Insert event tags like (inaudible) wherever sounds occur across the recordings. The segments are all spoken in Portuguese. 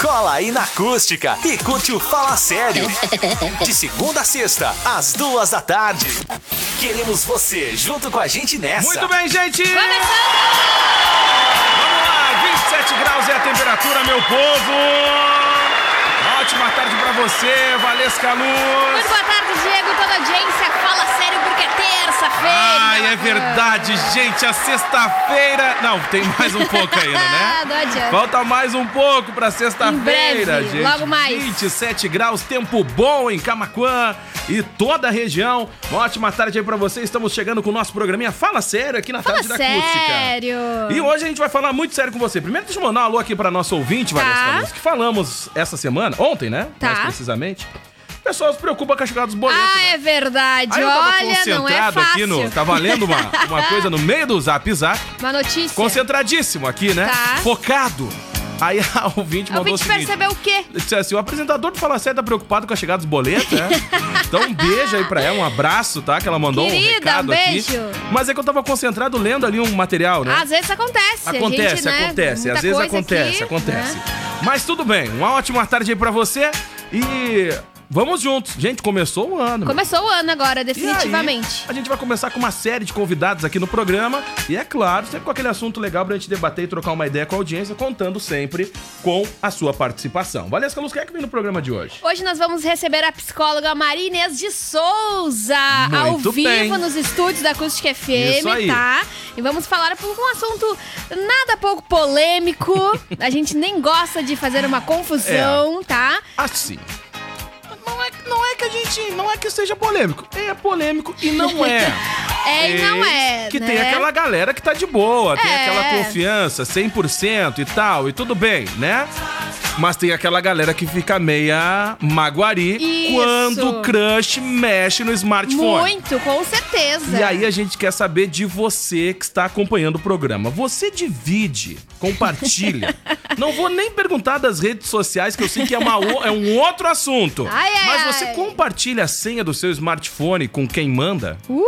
Cola aí na acústica e curte o Fala Sério. De segunda a sexta, às duas da tarde. Queremos você junto com a gente nessa. Muito bem, gente! Começando! Vamos lá, 27 graus é a temperatura, meu povo! Ótima tarde pra você, Valesca Luz! Muito boa tarde, Diego, toda a audiência. Fala sério porque é terça-feira. Ai, é verdade, gente, a sexta-feira... Não, tem mais um pouco ainda, né? (laughs) Ah, não adianta. Falta mais um pouco pra sexta-feira, gente. logo mais. 27 graus, tempo bom em Camaquã e toda a região. Uma ótima tarde aí pra você. Estamos chegando com o nosso programinha Fala Sério aqui na Fala Tarde da Acústica. sério. E hoje a gente vai falar muito sério com você. Primeiro, deixa eu mandar um alô aqui pra nosso ouvinte, Tá. Valesca Luz, que falamos essa semana, ontem, né? Tá. Mais precisamente. O pessoal se preocupa com a chegada dos boletos. Ah, né? é verdade. Aí eu tava Olha, não é concentrado fácil. aqui no. Tava lendo uma, (laughs) uma coisa no meio do zap zap. Uma notícia. Concentradíssimo aqui, né? Tá. Focado. Aí (laughs) a ouvinte mandou o ouvinte seguinte. percebeu o quê? Disse assim, o apresentador do Fala Sério tá preocupado com a chegada dos boletos, né? (laughs) Então um beijo aí pra ela, um abraço, tá? Que ela mandou um Querida, recado um beijo. aqui. Mas é que eu tava concentrado lendo ali um material, né? Às vezes acontece. Acontece, gente, né, acontece. muita Às vezes acontece, aqui, acontece. né? Mas tudo bem, uma ótima tarde aí pra você e vamos juntos. Gente, começou o ano. Começou o ano agora, definitivamente. a gente vai começar com uma série de convidados aqui no programa. E é claro, sempre com aquele assunto legal pra gente debater e trocar uma ideia com a audiência, contando sempre com a sua participação. Valesca Luz, quem é que vem no programa de hoje? Hoje nós vamos receber a psicóloga Maria Inês de Souza, ao Muito vivo bem. nos estúdios da Acústica FM, Isso aí. tá? E vamos falar por um assunto nada pouco polêmico. (laughs) a gente nem gosta de fazer uma confusão, tá? Assim. É, é que a gente. Não é que seja polêmico. É polêmico e não é. (laughs) É e não é, Que né? tem aquela galera que tá de boa, tem É. aquela confiança 100% e tal, e tudo bem, né? Mas tem aquela galera que fica meia maguari Isso. quando o crush mexe no smartphone. Muito, com certeza. E aí a gente quer saber de você que está acompanhando o programa. Você divide, compartilha. (laughs) Não vou nem perguntar das redes sociais, que eu sei que é, uma é um outro assunto. Ai, ai, Mas você ai. compartilha a senha do seu smartphone com quem manda? Uh,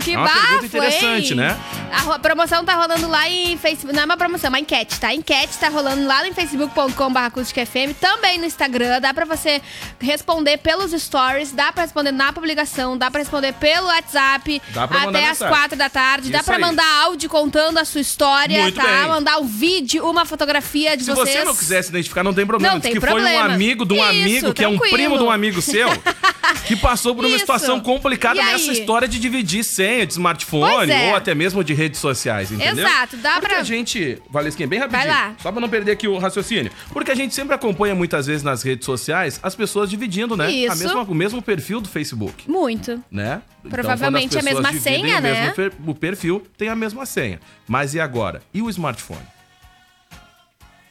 que É uma bafo, pergunta interessante, hein? né? A ro- promoção tá rolando lá em Facebook. Não é uma promoção, é uma enquete, tá? A enquete tá rolando lá no facebook.com.br acústicafm, também no Instagram. Dá pra você responder pelos stories, dá pra responder na publicação, dá pra responder pelo WhatsApp Dá até as quatro da tarde. dá Isso pra aí. mandar áudio contando a sua história, Muito tá? bem. Mandar um vídeo, uma fotografia de Se vocês. você não quiser se identificar, não tem problema. Não Diz tem que foi um problema. amigo de um Isso, amigo, que é um primo de um amigo seu, (laughs) (laughs) que passou por uma Isso. situação complicada E nessa aí? história de dividir senha de smartphone é. ou até mesmo de redes sociais, entendeu? Exato, dá Porque pra- a gente, Valesquinha, bem rapidinho, Vai lá. só pra não perder aqui o raciocínio. Porque a gente sempre acompanha muitas vezes nas redes sociais as pessoas dividindo, né? A Isso. mesma, o mesmo perfil do Facebook. Muito. Né? Então, Provavelmente as a mesma senha, o mesmo né? o perfil tem a mesma senha. Mas e agora? E o smartphone?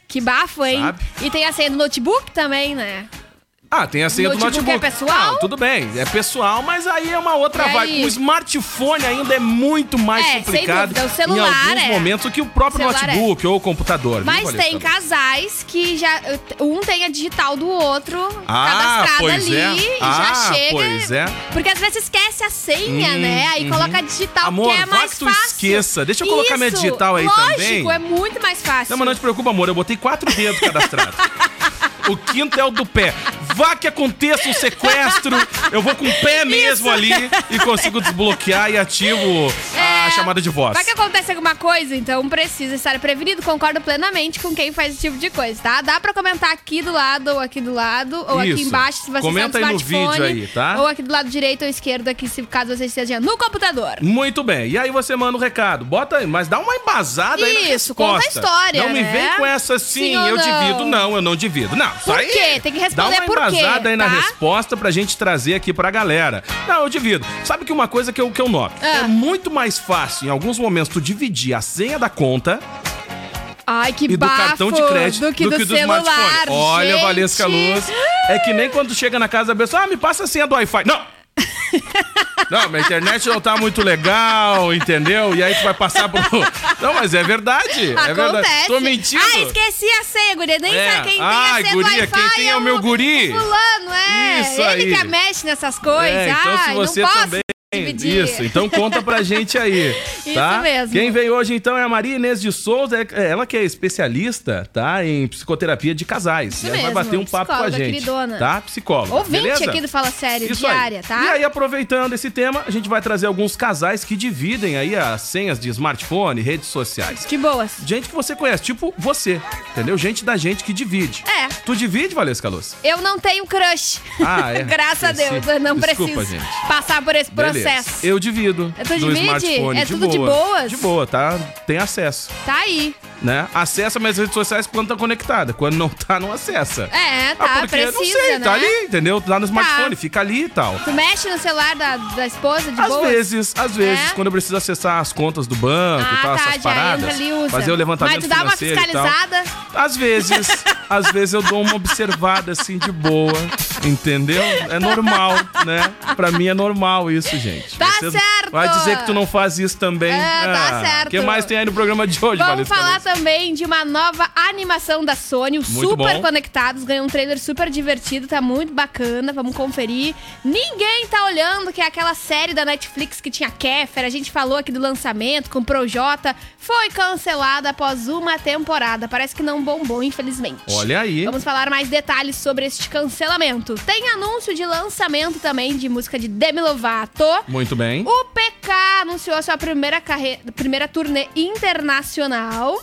Que bafo, hein? Sabe? E tem a senha do notebook também, né? Ah, tem a senha do Notebook notebook. é pessoal? Não, tudo bem, é pessoal, mas aí é uma outra vibe. O smartphone ainda é muito mais É, complicado dúvida, o celular em alguns é. momentos que o próprio Celular notebook ou o computador. viu, Mas Valesca? tem casais que já. Um tem a digital do outro Ah, cadastrada ali é. e Ah, já chega. pois é. Porque às vezes esquece a senha, Hum, né? Aí uhum. coloca a digital, Amor, que é mais que tu fácil. esqueça. Deixa eu colocar minha Isso, digital aí lógico, também. é muito mais fácil. Não, mas não te preocupa, amor, eu botei quatro dedos cadastrados. (laughs) O quinto é o do pé. Vá que aconteça um sequestro, eu vou com o pé mesmo ali e consigo desbloquear e ativo a É, chamada de voz. Vai que acontece alguma coisa, então precisa estar prevenido. Concordo plenamente com quem faz esse tipo de coisa, tá? Dá pra comentar aqui do lado ou aqui do lado, ou aqui Isso. embaixo se você Comenta está aí no no smartphone. vídeo aí, tá? Ou aqui do lado direito ou esquerdo, aqui, se caso você esteja no computador. Muito bem. E aí você manda o recado. Bota aí, mas dá uma embasada aí na Isso, resposta. conta a história, Não me né? vem com essa sim, Sim eu não? divido. Não, eu não divido. Não, isso Por aí. quê? Tem que responder Dá uma por quê, embasada aí na tá? resposta pra gente trazer aqui pra galera. Não, eu divido. Sabe que uma coisa que eu, que eu noto? Ah. É muito mais fácil, em alguns momentos, tu dividir a senha da conta Ai, que e do bafo cartão de crédito do que do, dos celular, smartphones. Olha, gente. Valesca Luz. É que nem quando chega na casa da pessoa, ah, me passa a senha do Wi-Fi. Não! Não, minha internet não tá muito legal, entendeu? E aí tu vai passar pro. (laughs) Não, mas é verdade. É verdade. Acontece. Tô mentindo. Ah, esqueci a senha, guria. Nem É. sabe quem tem a senha guria, quem tem é o meu guri. o fulano, é. Isso Ele aí. que mexe nessas coisas. É, então se você não posso também. Dividir. Isso, então conta pra gente aí. (laughs) Isso tá? mesmo. Quem veio hoje então é a Maria Inês de Souza, é- ela que é especialista, tá? Em psicoterapia de casais. Isso e ela vai mesmo, bater um papo com a gente. queridona. Tá? Psicóloga. Ouvinte beleza? aqui do Fala Sério, Isso diária, aí. tá? E aí, aproveitando esse tema, a gente vai trazer alguns casais que dividem aí as senhas de smartphone, redes sociais. De boas. Gente que você conhece, tipo você, entendeu? Gente da gente que divide. É. Tu divide, Valesca Luz? Eu não tenho crush. Ah, é? (laughs) Graças a. Deus, eu não Desculpa, preciso gente. passar por esse Beleza. Processo. Eu divido. Tu do divide? smartphone. É de tudo de boa. boas? De boa, tá? Tem acesso, Tá aí. né? Acessa minhas redes sociais quando tá conectada. Quando não tá, não acessa. É, tá, ah, porque, precisa, não sei, né? tá ali, entendeu? Tá no smartphone, fica ali e tal. Tu mexe no celular da, da esposa de Às boas? vezes, às vezes, É? quando eu preciso acessar as contas do banco Ah, e tal, tá, essas paradas. entra ali usa. Fazer o levantamento Mas tu dá uma fiscalizada. Às vezes, (laughs) às vezes eu dou uma observada assim de boa, entendeu? É normal, né? Pra mim é normal isso, gente. Tá Você certo. Vai dizer que tu não faz isso também? É, tá certo. O que mais tem aí no programa de hoje, Vamos Valesca falar também de uma nova animação da Sony, o Muito Super bom. Conectados. Ganhou um trailer super divertido, tá muito bacana. Vamos conferir. Ninguém tá olhando, que é aquela série da Netflix que tinha Kéfer. A gente falou aqui do lançamento com o Projota. Foi cancelada após uma temporada. Parece que não bombou, infelizmente. Olha aí. Vamos falar mais detalhes sobre este cancelamento. Tem anúncio de lançamento também de música de Demi Lovato. Muito bem. O PK anunciou sua primeira, carre... primeira turnê internacional.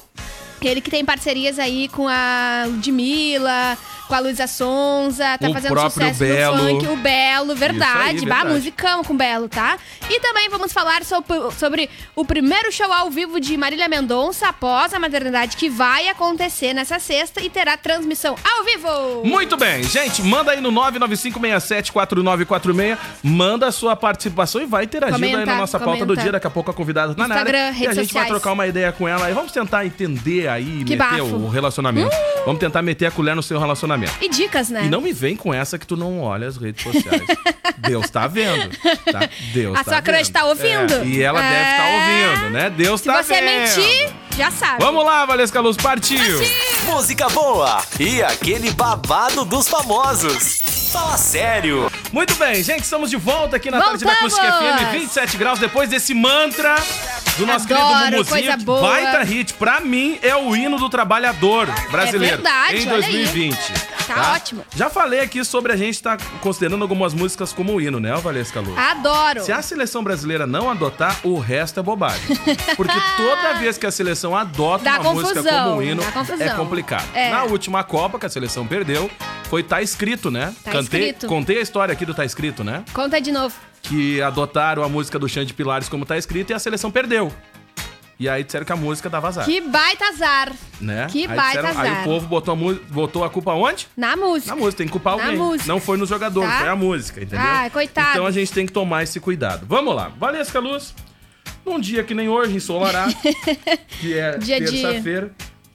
Ele que tem parcerias aí com a Ludmilla, com a Luísa Sonza, tá O fazendo sucesso Belo. no funk. O Belo, verdade. Aí, Bah, musicão com o Belo, tá? E também vamos falar sobre, sobre o primeiro show ao vivo de Marília Mendonça após a maternidade, que vai acontecer nessa sexta e terá transmissão ao vivo. Muito bem, gente, manda aí no 995674946, manda a sua participação e vai interagindo aí Comenta, na nossa pauta do comenta. dia, daqui a pouco a convidada tá na Instagram, área. E a gente vai sociais. trocar uma ideia com ela e vamos tentar entender aí, Que meter bafo. o relacionamento. Vamos tentar meter a colher no seu relacionamento. E dicas, né? E não me vem com essa que tu não olha as redes sociais. (laughs) Deus tá vendo, tá? Deus A tá sua crush vendo. tá ouvindo? É, e ela É. deve estar ouvindo, né? Deus Se tá você vendo. mentir, já sabe. Vamos lá, Valesca Luz, partiu! Música boa e aquele babado dos famosos. Fala sério. Muito bem, gente, estamos de volta aqui na tarde da Voltamos! Acústica FM, 27 graus, depois desse mantra do nosso Adoro, querido Mumuzinho. coisa boa. Baita hit, pra mim é o hino do trabalhador brasileiro É verdade, em olha aí. 2020. Tá ótimo. Já falei aqui sobre a gente estar considerando algumas músicas como hino, né, Valesca Luz? Adoro. Se a seleção brasileira não adotar, o resto é bobagem. Porque toda (laughs) vez que a seleção adota Dá uma música confusão, como hino, é complicado. É. Na última Copa que a seleção perdeu, foi Tá Escrito, né? Tá Cantei, Escrito. Contei a história aqui do Tá Escrito, né? Conta de novo. Que adotaram a música do Xande Pilares como tá escrito e a seleção perdeu. E aí disseram que a música dava azar. Que baita azar. Né? que aí, baita disseram- aí azar. o povo botou a, botou a culpa onde? Na música. Na música, tem que culpar Na alguém. música. Não foi no jogador, Tá? foi a música, entendeu? Ah, coitado. Então a gente tem que tomar esse cuidado. Vamos lá. Valesca Luz, num dia que nem hoje, ensolarado, (laughs) que é terça-feira,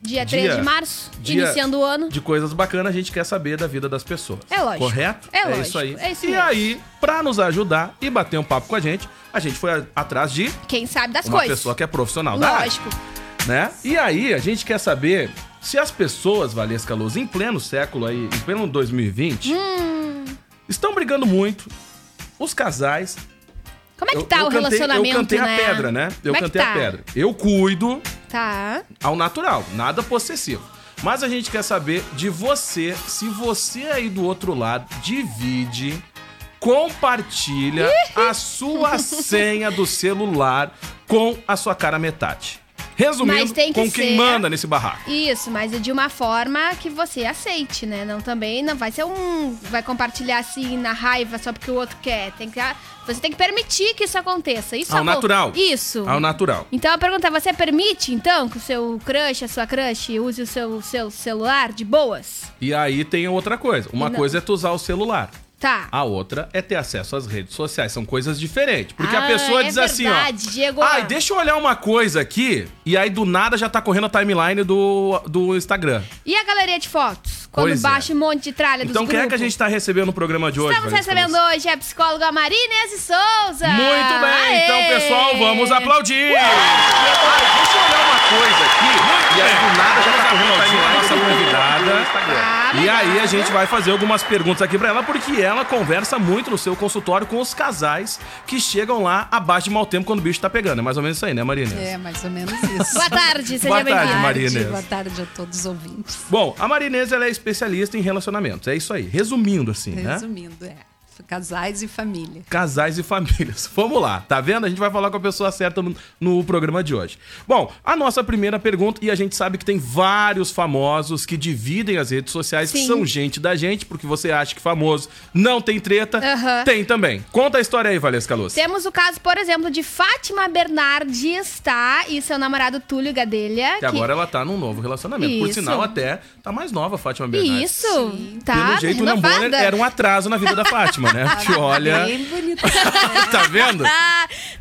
Dia Dia- 3 de março, dia- iniciando o ano. de coisas bacanas, a gente quer saber da vida das pessoas. É lógico. Correto? É isso lógico, aí. é isso e mesmo. aí, pra nos ajudar e bater um papo com a gente, a gente foi atrás de Quem sabe das uma coisas. pessoa que é profissional da área. Lógico. né? E aí, a gente quer saber se as pessoas, Valesca Luz, em pleno século aí, em pleno 2020, Hum. estão brigando muito. Os casais. Como é que eu- tá eu o cantei- relacionamento, Eu cantei né? a pedra, né? Eu Como é que cantei tá? a pedra. Eu cuido Tá. ao natural, nada possessivo. Mas a gente quer saber de você, se você aí do outro lado divide, compartilha a sua senha do celular com a sua cara metade. Resumindo, com quem ser- manda nesse barraco. Isso, mas é de uma forma que você aceite, né? Não também não vai ser um. Vai compartilhar assim na raiva só porque o outro quer. Tem que, você tem que permitir que isso aconteça. Isso Ao acon- natural. Isso. Ao natural. Então a pergunta é: você permite, então, que o seu crush, a sua crush, use o seu, seu celular de boas? E aí tem outra coisa. Uma Não. coisa é tu usar o celular. Tá. A outra é ter acesso às redes sociais. São coisas diferentes. Porque a Ah, pessoa é diz assim, ó. verdade, Diego. Ai, deixa eu olhar uma coisa aqui. E aí do nada já tá correndo a timeline do, do Instagram. E a galeria de fotos? Quando Pois é. baixa um monte de tralha dos Então quem é que a grupos? gente tá recebendo no programa de hoje? Estamos recebendo Luz? hoje a psicóloga Marinese Souza. Muito bem, Aê! então pessoal, vamos aplaudir! Ai, deixa eu olhar uma coisa aqui. E aí do nada já tá correndo a timeline Ah, nossa convidada. Tá E aí a gente vai fazer algumas perguntas aqui pra ela, porque ela conversa muito no seu consultório com os casais que chegam lá abaixo de mau tempo quando o bicho tá pegando. É mais ou menos isso aí, né, Marina? É, mais ou menos isso. Boa tarde, seja Boa tarde, Inês. Boa tarde a todos os ouvintes. Bom, a Marinesa ela é especialista em relacionamentos. É isso aí. Resumindo assim, né? Resumindo, é. Casais e família. Casais e famílias. (laughs) Vamos lá, tá vendo? A gente vai falar com a pessoa certa no, no programa de hoje. Bom, a nossa primeira pergunta, e a gente sabe que tem vários famosos que dividem as redes sociais, que Sim. são gente da gente, porque você acha que famoso não tem treta. Aham. Tem também. Conta a história aí, Valesca Luz. Temos o caso, por exemplo, de Fátima Bernardes, tá? E seu namorado Túlio Gadelha. Que agora ela tá num novo relacionamento. Por Isso. sinal, até tá mais nova a Fátima Bernardes. Isso, tá Pelo jeito, o renovada. Bonner era um atraso na vida da (laughs) Fátima, né? Que (laughs) olha. Bem (laughs) tá vendo?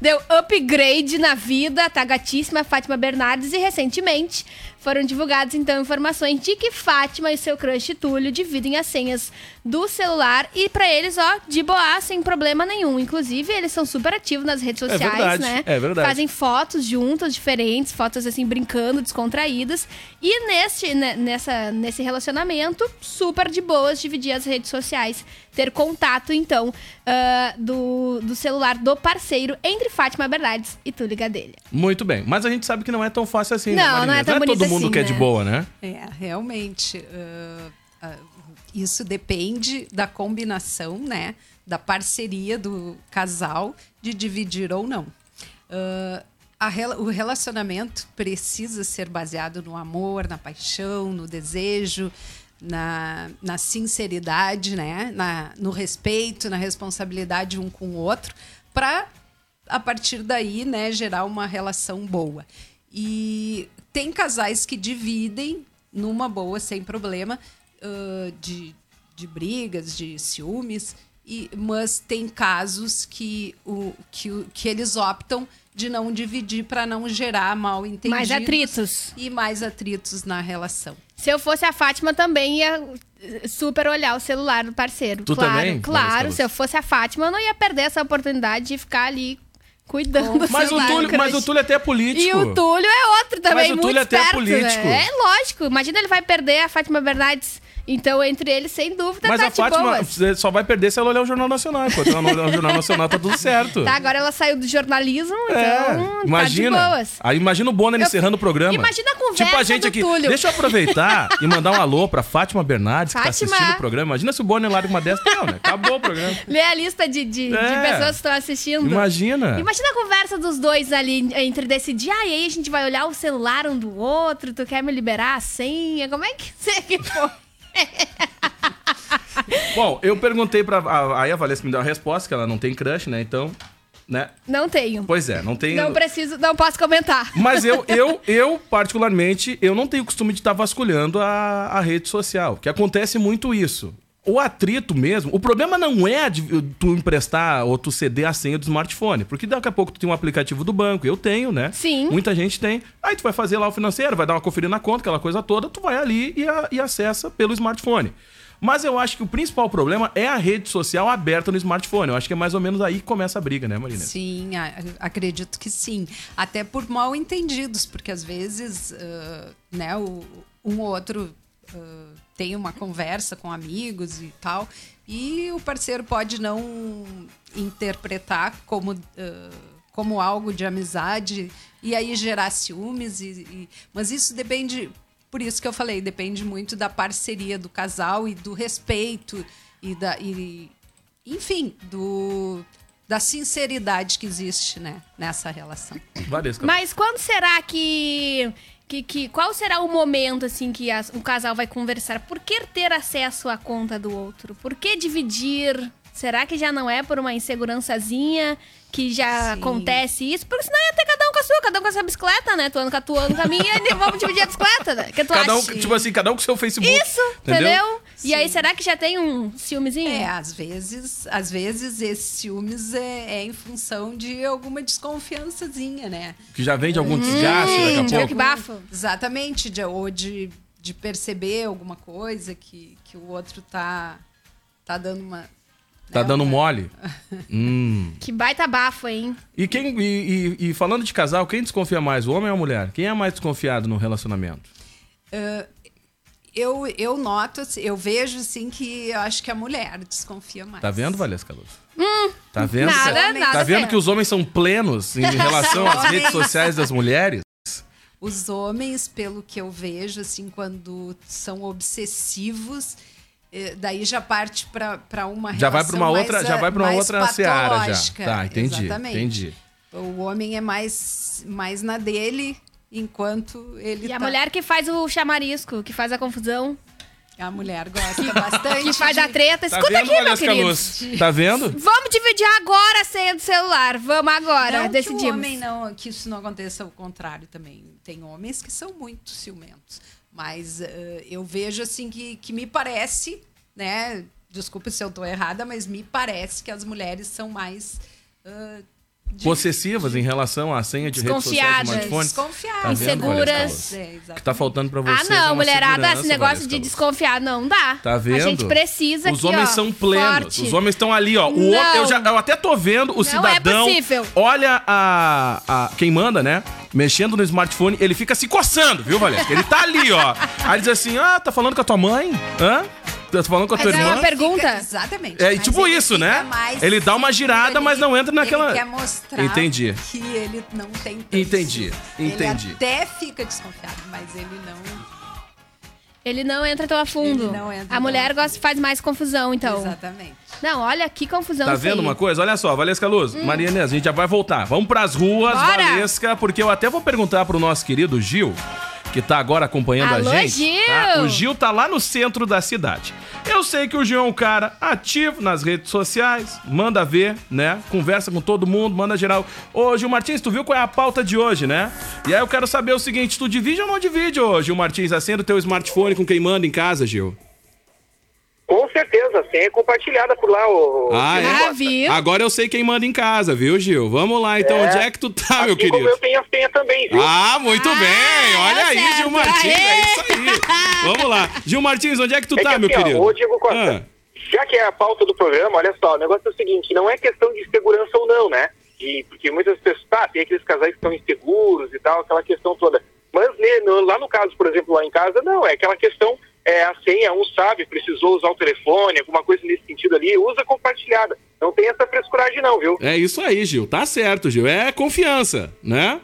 Deu upgrade na vida, tá gatíssima Fátima Bernardes e recentemente foram divulgadas então informações de que Fátima e seu crush Túlio dividem as senhas do celular e pra eles, ó, de boa, sem problema nenhum. Inclusive, eles são super ativos nas redes sociais, verdade, né? é verdade. Fazem fotos juntos, diferentes, fotos assim brincando, descontraídas. E neste, né, nessa, nesse relacionamento, super de boas dividir as redes sociais, ter contato então ah, do, do celular do parceiro entre Fátima Bernardes e Túlio Gadelha. Muito bem. Mas a gente sabe que não é tão fácil assim, né, Não, Marina? não é tão todo bonito mundo assim, que é de né? boa, né? É, realmente. ah, ah, isso depende da combinação, né? Da parceria do casal de dividir ou não. Ah, a o relacionamento precisa ser baseado no amor, na paixão, no desejo, na, na sinceridade, né? Na, no respeito, na responsabilidade um com o outro, para a partir daí, né, gerar uma relação boa. E tem casais que dividem numa boa, sem problema, ãh, de, de brigas, de ciúmes, e, mas tem casos que, o, que, que eles optam de não dividir para não gerar mal entendidos Mais atritos. e mais atritos na relação. Se eu fosse a Fátima, também ia eh, super olhar o celular do parceiro. Tu claro, também, Claro, se eu fosse a Fátima, eu não ia perder essa oportunidade de ficar ali cuidando do Mas o, Túlio, mas o Túlio até é político. E o Túlio é outro também, Mas o muito Túlio até é esperto, político. né? É lógico. Imagina ele vai perder a Fátima Bernardes. Então, entre eles, sem dúvida, Mas tá a de Fátima boas. só vai perder se ela olhar o Jornal Nacional. Enquanto ela não olhar o Jornal Nacional, tá tudo certo. Tá, agora ela saiu do jornalismo, É, então imagina. tá de boas. Aí imagina o Bonner Eu- encerrando o programa. Imagina a conversa Tipo a gente aqui. Túlio. Deixa eu aproveitar e mandar um alô pra Fátima Bernardes, que tá Fátima. assistindo o programa. Imagina se o Bonner larga uma dessa. Não, né? Acabou o programa. Lê a lista de, de, de É. pessoas que estão assistindo. Imagina. Imagina a conversa dos dois ali entre decidir, ah, e aí a gente vai olhar o celular um do outro, tu quer me liberar a senha? Como é que (laughs) você que foi? (laughs) Bom, eu perguntei pra. a- Aí a Valesca me deu a resposta, que ela não tem crush, né? Então, né? Não tenho. Pois é, não tem. Não preciso, não posso comentar. Mas eu, (laughs) eu, eu, particularmente, eu não tenho costume de estar vasculhando a, a rede social, que acontece muito isso. O atrito mesmo, o problema não é de tu emprestar ou tu ceder a senha do smartphone, porque daqui a pouco tu tem um aplicativo do banco, eu tenho, né? Sim. Muita gente tem. Aí tu vai fazer lá o financeiro, vai dar uma conferida na conta, aquela coisa toda, tu vai ali e, a- e acessa pelo smartphone. Mas eu acho que o principal problema é a rede social aberta no smartphone. Eu acho que é mais ou menos aí que começa a briga, né, Marina? Sim, acredito que sim. Até por mal entendidos, porque às vezes ah, né, o, um ou outro ah, tem uma conversa com amigos e tal, e o parceiro pode não interpretar como, ah, como algo de amizade e aí gerar ciúmes. E, e- mas isso depende. Por isso que eu falei, depende muito da parceria do casal e do respeito e da. E, enfim, do, da sinceridade que existe né, nessa relação. Valesca. Mas quando será que, que, que- Qual será o momento, assim, que as- um casal vai conversar? Por que ter acesso à conta do outro? Por que dividir? Será que já não é por uma insegurançazinha que já Sim. acontece isso? Porque senão ia ter cada sua, cada um com a sua bicicleta, né? Tu anda com a tua, anda com a minha, (laughs) e vamos dividir a bicicleta, né? Que tu Cada um, acha? tipo assim, cada um com seu Facebook. Isso, entendeu? E aí, será que já tem um ciúmezinho? É, às vezes, às vezes esse ciúmes é, é em função de alguma desconfiançazinha, né? Que já vem de algum desgaste Hum, daqui a pouco. que bafo? Exatamente, de, ou de, de perceber alguma coisa que, que o outro tá, tá dando uma. Tá dando mole. hum. (laughs) Que baita bafo, hein? E, quem, e, e- e falando de casal, quem desconfia mais, o homem ou a mulher? Quem é mais desconfiado no relacionamento? Eu, eu noto, assim, eu vejo assim que eu acho que a mulher desconfia mais. Tá vendo, Valesca Luz? tá vendo? Hum, nada, que, nada tá vendo que os homens são plenos em (laughs) relação às redes sociais das mulheres? Os homens, pelo que eu vejo, assim, quando são obsessivos, daí já parte para uma Já vai pra uma mais, outra, já ah, vai para uma mais outra seara já. Tá, entendi, Exatamente. entendi. O homem é mais, mais na dele, enquanto ele E a tá- mulher que faz o chamarisco, que faz a confusão, A mulher gosta bastante. (laughs) que faz de- a treta. Tá Escuta vendo, aqui, meu Valesca querido. Luz? Tá vendo? Vamos dividir agora a senha do celular. Vamos agora, Não que decidimos. o homem não, que isso não aconteça ao contrário também. Tem homens que são muito ciumentos. Mas eh, eu vejo assim que, que me parece, né? Desculpe se eu estou errada, mas me parece que as mulheres são mais eh, de- Possessivas em relação à senha de redes sociais do smartphone. desconfiadas. Tá Inseguras. É, O que tá faltando pra Ah, vocês é não, uma mulherada, esse negócio de desconfiar não dá. Tá vendo? A gente precisa Os aqui, homens ó, são plenos. forte. Os homens estão ali, ó. O Não. outro, eu, já, eu até tô vendo o cidadão. é possível. Olha a, a. Quem manda, né? Mexendo no smartphone, ele fica se coçando, viu, Valesca? Ele tá ali, ó. Aí ele diz assim: ah, tá falando com a tua mãe? Hã? Tá falando com a tua Mas é irmã? uma pergunta? Fica- exatamente. É, mas tipo ele isso, né? mais Ele dá uma girada, mas não entra naquela- Ele quer mostrar Entendi. que ele não tem tanto Entendi, entendi. Ele até fica desconfiado, mas ele não... Ele não entra tão a fundo. Ele não entra a tão mulher a gosta, faz mais confusão, então. Exatamente. Não, olha que confusão Tá vendo aí. uma coisa? Olha só, Valesca Luz, Maria Inês, a gente já vai voltar. Vamos pras ruas, Bora! Valesca, porque eu até vou perguntar pro nosso querido Gil, que tá agora acompanhando Alô, a gente. Gil! tá? O Gil tá lá no centro da cidade. Eu sei que o Gil é um cara ativo nas redes sociais, manda ver, né? Conversa com todo mundo, manda geral. Ô, Gil Martins, tu viu qual é a pauta de hoje, né? E aí eu quero saber o seguinte, tu divide ou não divide, ô Gil Martins? Acenda o teu smartphone com quem manda em casa, Gil. Com certeza, a senha é compartilhada por lá. O, Ah, é? Ah, viu? Agora eu sei quem manda em casa, viu, Gil? Vamos lá, então. É. Onde é que tu tá, meu assim como querido? eu tenho a senha também, viu? Ah, muito Ah, bem! Olha é aí, certo. Gil Martins, é isso aí. (laughs) Vamos lá. Gil Martins, onde é que tu É tá, que meu assim, ó, querido? Ô, Diego Costa, Ah, já que é a pauta do programa, olha só, o negócio é o seguinte, não é questão de segurança ou não, né? E, porque muitas pessoas, tá, tem aqueles casais que estão inseguros e tal, aquela questão toda. Mas né, no- lá no caso, por exemplo, lá em casa, não, é aquela questão, é a senha, um sabe, precisou usar o telefone, alguma coisa nesse sentido ali, usa compartilhada. Não tem essa frescuragem não, viu? é isso aí, Gil. Tá certo, Gil. É confiança, né?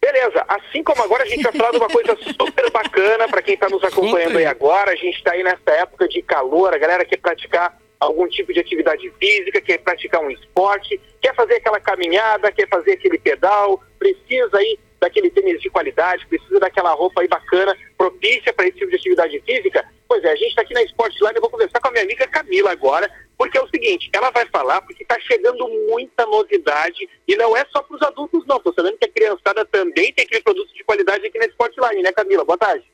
Beleza, assim como agora a gente vai falar de uma coisa (laughs) super bacana para quem está nos acompanhando aí. aí agora. A gente está aí nessa época de calor, a galera quer praticar algum tipo de atividade física, quer praticar um esporte, quer fazer aquela caminhada, quer fazer aquele pedal, precisa aí daquele tênis de qualidade, precisa daquela roupa aí bacana, propícia para esse tipo de atividade física. Pois é, a gente está aqui na Esporte Line, eu vou conversar com a minha amiga Camila agora, porque é o seguinte, ela vai falar porque está chegando muita novidade e não é só para os adultos não, tô sabendo que a criançada também tem aquele produto de qualidade aqui na Esporte Line, né Camila? Boa tarde.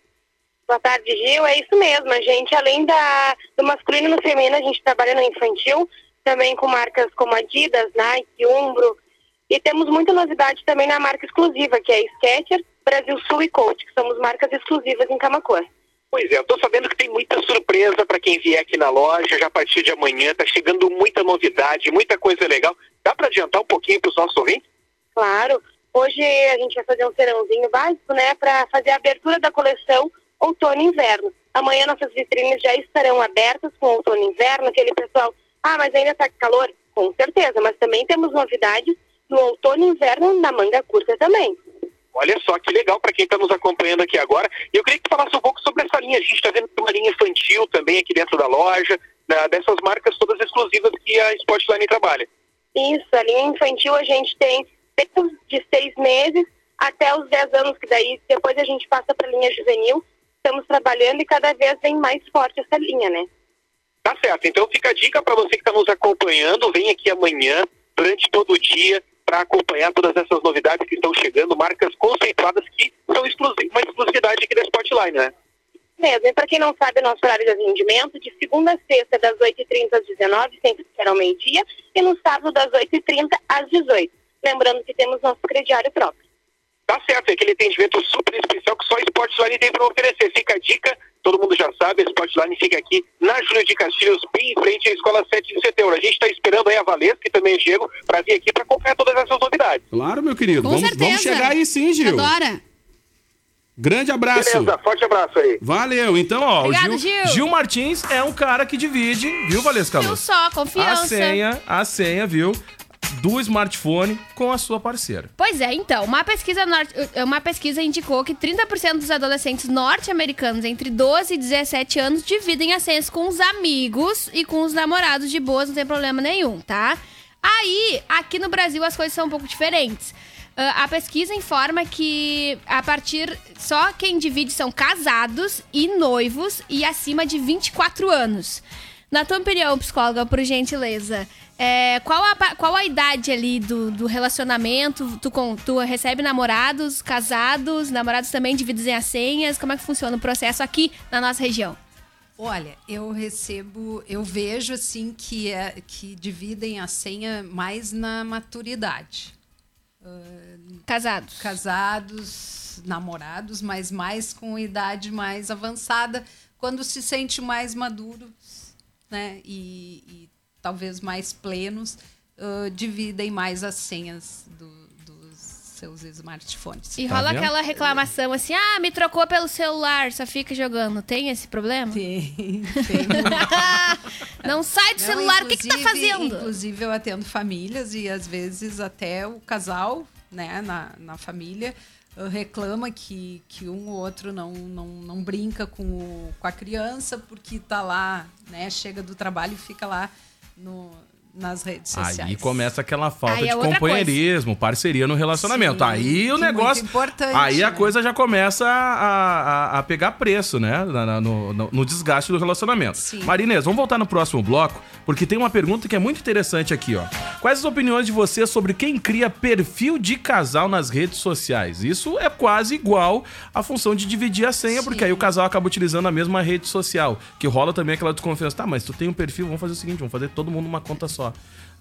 Boa tarde, Gil. É isso mesmo. A gente, além da, do masculino e no feminino, a gente trabalha no infantil, também com marcas como Adidas, Nike, Umbro. E temos muita novidade também na marca exclusiva, que é Skechers, Brasil Sul e Coach, que somos marcas exclusivas em Camacuã. Pois é, eu tô sabendo que tem muita surpresa para quem vier aqui na loja, já a partir de amanhã, tá chegando muita novidade, muita coisa legal. Dá para adiantar um pouquinho para os nossos ouvintes? Claro. Hoje a gente vai fazer um serãozinho básico, né, para fazer a abertura da coleção outono e inverno. Amanhã nossas vitrines já estarão abertas com outono e inverno, aquele pessoal, ah, mas ainda tá calor? Com certeza, mas também temos novidades no outono e inverno na manga curta também. Olha só que legal para quem está nos acompanhando aqui agora. E eu queria que tu falasse um pouco sobre essa linha. A gente está vendo uma linha infantil também aqui dentro da loja, né, dessas marcas todas exclusivas que a Sportline trabalha. Isso, a linha infantil a gente tem desde de seis meses até os 10 anos, que daí depois a gente passa para a linha juvenil. Estamos trabalhando e cada vez vem mais forte essa linha, né? Tá certo. Então fica a dica para você que está nos acompanhando. Vem aqui amanhã, durante todo o dia, para acompanhar todas essas novidades que estão chegando, marcas conceituadas que são uma exclusividade aqui da Sportline, né? mesmo. E para quem não sabe, nosso horário de atendimento, de segunda a sexta, das 8h30 às 19 sempre será ao meio-dia, e no sábado, das 8h30 às 18 Lembrando que temos nosso crediário próprio. Tá certo, é aquele atendimento super especial que só Sportsline tem para oferecer. Fica a dica, todo mundo já sabe, a Sportsline fica aqui na Júlia de Castilhos, bem em frente à Escola 7 de Setembro. A gente está esperando aí a Valesca e também o Diego para vir aqui para acompanhar todas essas novidades. Claro, meu querido. Com Vamos, certeza. vamos chegar aí sim, Gil. Adora. Grande abraço. Beleza, forte abraço aí. Valeu. Então, ó, Obrigado, o Gil, Gil. Martins é um cara que divide, viu, Valesca Viu Luz? só, A confiança. senha, a senha, viu? Do smartphone com a sua parceira. Pois é, então, uma pesquisa, norte- uma pesquisa indicou que 30% dos adolescentes norte-americanos entre 12 e 17 anos dividem senhas com os amigos e com os namorados de boas, não tem problema nenhum, tá? Aí, aqui no Brasil, as coisas são um pouco diferentes. Ah, a pesquisa informa que a partir. Só quem divide são casados e noivos e acima de 24 anos. Na tua opinião, psicóloga, por gentileza, é, qual, a, qual a idade ali do, do relacionamento? Tu, com, tu recebe namorados, casados, namorados também dividem as senhas? Como é que funciona o processo aqui na nossa região? Olha, eu recebo, eu vejo assim que é que dividem a senha mais na maturidade. Casados. Casados, namorados, mas mais com idade mais avançada, quando se sente mais maduros, né? E, e talvez mais plenos, ah, dividem mais as senhas do- dos seus smartphones. E Tá rola vendo? aquela reclamação assim: ah, me trocou pelo celular, só fica jogando. Tem esse problema? Tem, tem. (laughs) Não sai do Não, celular, o que, que tá fazendo? Inclusive, eu atendo famílias e às vezes até o casal, né, na, na família, reclama que, que um ou outro não, não, não brinca com, o- com a criança porque tá lá, né, chega do trabalho e fica lá no, nas redes sociais. Aí começa aquela falta Aí é de outra companheirismo, parceria no relacionamento. Sim, aí o negócio. aí a né? coisa já começa a, a, a pegar preço, né? No, no- no desgaste do relacionamento. Sim. Marinês, vamos voltar no próximo bloco, porque tem uma pergunta que é muito interessante aqui, ó. Quais as opiniões de você sobre quem cria perfil de casal nas redes sociais? Isso é quase igual à função de dividir a senha, porque Sim. aí o casal acaba utilizando a mesma rede social. Que rola também aquela desconfiança. Tá, mas tu tem um perfil, vamos fazer o seguinte, vamos fazer todo mundo uma conta só.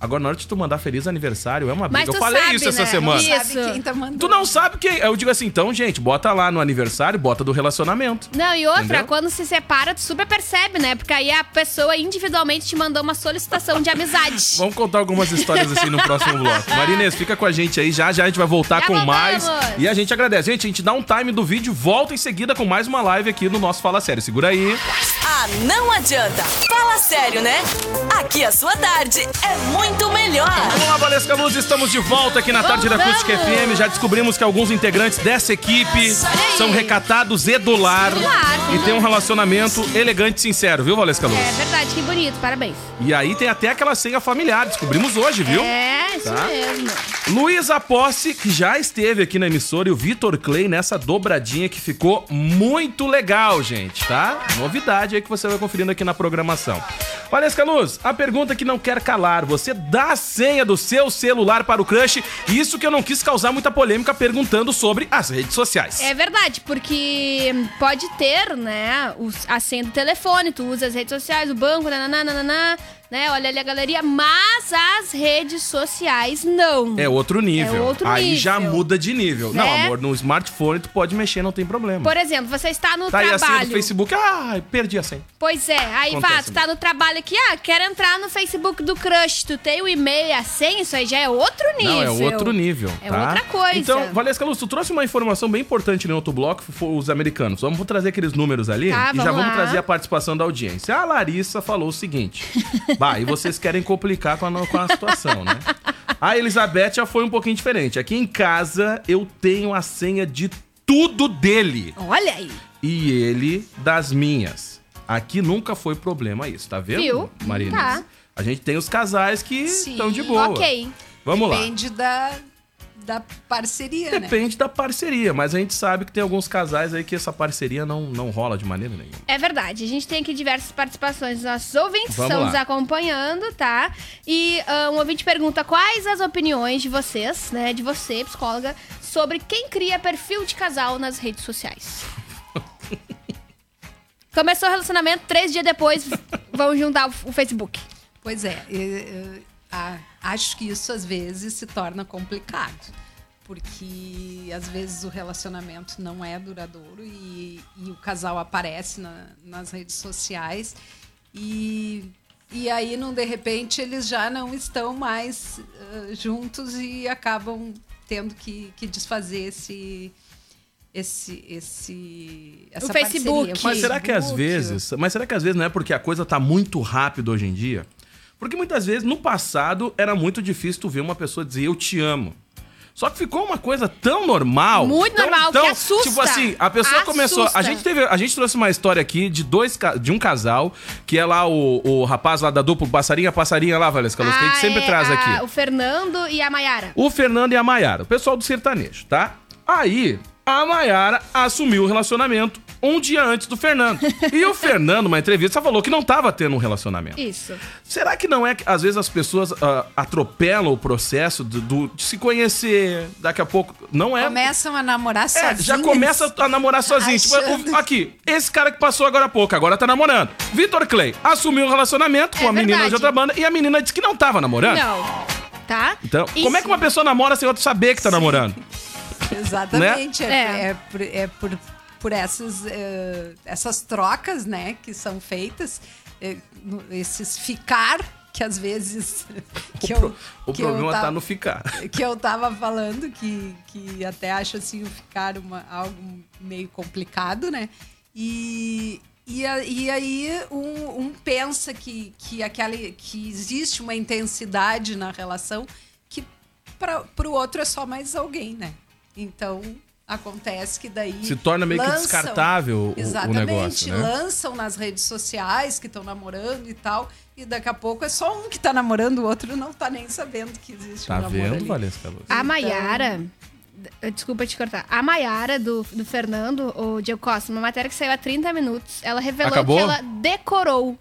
Agora, na hora de tu mandar feliz aniversário, é uma Mas briga. Eu falei sabe, isso essa né? semana. Isso. Sabe quem tá mandando. Tu não sabe quem. Eu digo assim, então, gente, bota lá no aniversário, bota do relacionamento. Não, e outra, Entendeu? quando se separa, tu super percebe, né? Porque aí a pessoa individualmente te mandou uma solicitação de amizade. (laughs) Vamos contar algumas histórias assim no próximo bloco. Marinês, fica com a gente aí, já já a gente vai voltar Já com voltamos. mais. E a gente agradece. Gente, a gente dá um time do vídeo, volta em seguida com mais uma live aqui no nosso Fala Sério. Segura aí. Ah, não adianta. Fala sério, né? Aqui a sua tarde é muito melhor. Vamos lá, Valesca Luz, estamos de volta aqui na Tarde da Voltamos. Acústica FM. Já descobrimos que alguns integrantes dessa equipe são recatados e do lar. Lar. E tem um relacionamento elegante e sincero, viu, Valesca Luz? É verdade, que bonito, parabéns. E aí tem até aquela senha familiar, descobrimos hoje, viu? É, isso Tá. mesmo. Luísa Posse, que já esteve aqui na emissora, e o Vitor Clay nessa dobradinha que ficou muito legal, gente, tá? Novidade aí que você vai conferindo aqui na programação. Valesca Luz, a pergunta que não quer calar: você dá a senha do seu celular para o crush? Isso que eu não quis causar muita polêmica perguntando sobre as redes sociais. É verdade, porque pode ter, né, a senha do telefone, tu usa as redes sociais, o banco, nananana, né, olha ali a galeria, mas as redes sociais não. É outro nível. É outro aí nível. já muda de nível. Não, Né? amor, no smartphone tu pode mexer, não tem problema. Por exemplo, você está no Tá aí a senha trabalho. do Facebook. Ah, perdi a senha. Pois é, aí Acontece vá, tu tá no trabalho aqui, ah, quero entrar no Facebook do crush, tu tem o e-mail e a senha, isso aí já é outro nível. Não, é outro nível. É tá? outra coisa. Então, Valesca Luz, tu trouxe uma informação bem importante no outro bloco, os americanos. Vamos trazer aqueles números ali Tá, e já vamos vamos lá. trazer a participação da audiência. A Larissa falou o seguinte: (laughs) bah, e vocês querem complicar com a, com a situação, né? A Elizabeth já foi um pouquinho diferente. Aqui em casa eu tenho a senha de tudo dele Olha aí. e ele das minhas. Aqui nunca foi problema isso, tá vendo, Viu? Marina? Tá. A gente tem os casais que estão de boa. Ok. Vamos lá. Depende da, da parceria, né? Depende da parceria, mas a gente sabe que tem alguns casais aí que essa parceria não, não rola de maneira nenhuma. É verdade. A gente tem aqui diversas participações dos nossos ouvintes Vamos estão lá. nos acompanhando, tá? E ah, um ouvinte pergunta quais as opiniões de vocês, né, de você, psicóloga, sobre quem cria perfil de casal nas redes sociais. (laughs) Começou o relacionamento, três dias depois vão juntar o, o Facebook. Pois é, eu- eu- a- acho que isso às vezes se torna complicado. Porque às vezes o relacionamento não é duradouro e, e o casal aparece na- nas redes sociais e, e aí, num, de repente, eles já não estão mais eh, juntos e acabam tendo que, que desfazer esse. Esse, esse, essa Facebook. parceria. O Mas será que às Facebook, vezes. Mas será que às vezes não é porque a coisa tá muito rápido hoje em dia? Porque muitas vezes, no passado, era muito difícil tu ver uma pessoa dizer eu te amo. Só que ficou uma coisa tão normal. Muito tão- normal, tão- que assusta. Tipo assim, a pessoa Assusta. começou. A gente teve. A gente trouxe uma história aqui de dois de um casal, que é lá o, o rapaz lá da dupla Passarinha, Passarinha lá, Valesca Luz, que a gente Ah, sempre é, traz a- aqui. O Fernando e a Mayara. O Fernando e a Maiara, o pessoal do sertanejo, tá? Aí, a Maiara assumiu o relacionamento um dia antes do Fernando. E o (laughs) Fernando, numa entrevista, falou que não tava tendo um relacionamento. Isso. Será que não é que às vezes as pessoas ah, atropelam o processo do, do- de se conhecer, daqui a pouco. Não é. Começam a namorar É, sozinhos. já começa a namorar sozinho. Tipo, Achando- o- aqui, esse cara que passou agora há pouco, agora tá namorando. Vitor Clay assumiu um relacionamento com É a menina de outra banda e a menina disse que não tava namorando. Não. Tá? Então, como é que uma pessoa namora sem outra saber que tá namorando? (laughs) Exatamente. Né? É, É. é por, é por, por essas, eh, essas trocas né, que são feitas, no- esses ficar que às vezes. (laughs) Que o pro- o que eu problema tava- tá no ficar. (laughs) que eu tava falando, que, que até acho assim o ficar uma, algo meio complicado, né? E, e, e aí um, um pensa que, que, aquela, que existe uma intensidade na relação que para o outro é só mais alguém, né? Então acontece que daí. Se torna meio que lançam- descartável o- o Exatamente, negócio, né? lançam nas redes sociais que estão namorando e tal. E daqui a pouco é só um que tá namorando, o outro não tá nem sabendo que existe Tá um namoro vendo, ali. Valesca Luz? A Maiara. d- Desculpa te cortar. A Maiara do, do Fernando, o Diego Costa, uma matéria que saiu há 30 minutos, ela revelou Acabou? que ela decorou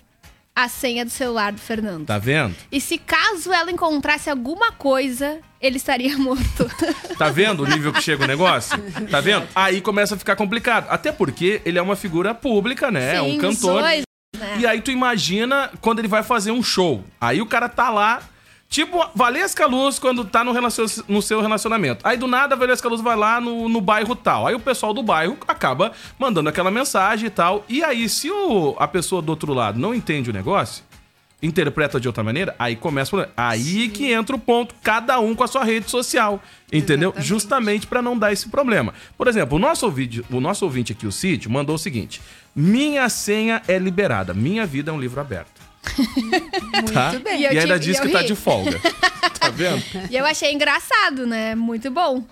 a senha do celular do Fernando. Tá vendo? E se caso ela encontrasse alguma coisa, ele estaria (laughs) morto. Tá vendo o nível que chega o negócio? Tá vendo? Aí começa a ficar complicado. Até porque ele é uma figura pública, né? é um Sim, cantor. dois, né? E aí tu imagina quando ele vai fazer um show. Aí o cara tá lá, tipo Valesca Luz quando tá no, relacion- no seu relacionamento. Aí do nada a Valesca Luz vai lá no, no bairro tal. Aí o pessoal do bairro acaba mandando aquela mensagem e tal. E aí, se o- a pessoa do outro lado não entende o negócio, interpreta de outra maneira, aí começa o problema. Aí que entra o ponto, cada um com a sua rede social. Entendeu? Exatamente. Justamente para não dar esse problema. Por exemplo, o nosso, ouvinte, o nosso ouvinte aqui, o Cid, mandou o seguinte: Minha senha é liberada, minha vida é um livro aberto. (laughs) Muito Tá? bem. E E ainda tive- diz que tá ri. de folga. (laughs) tá vendo? E eu achei engraçado, né? Muito bom.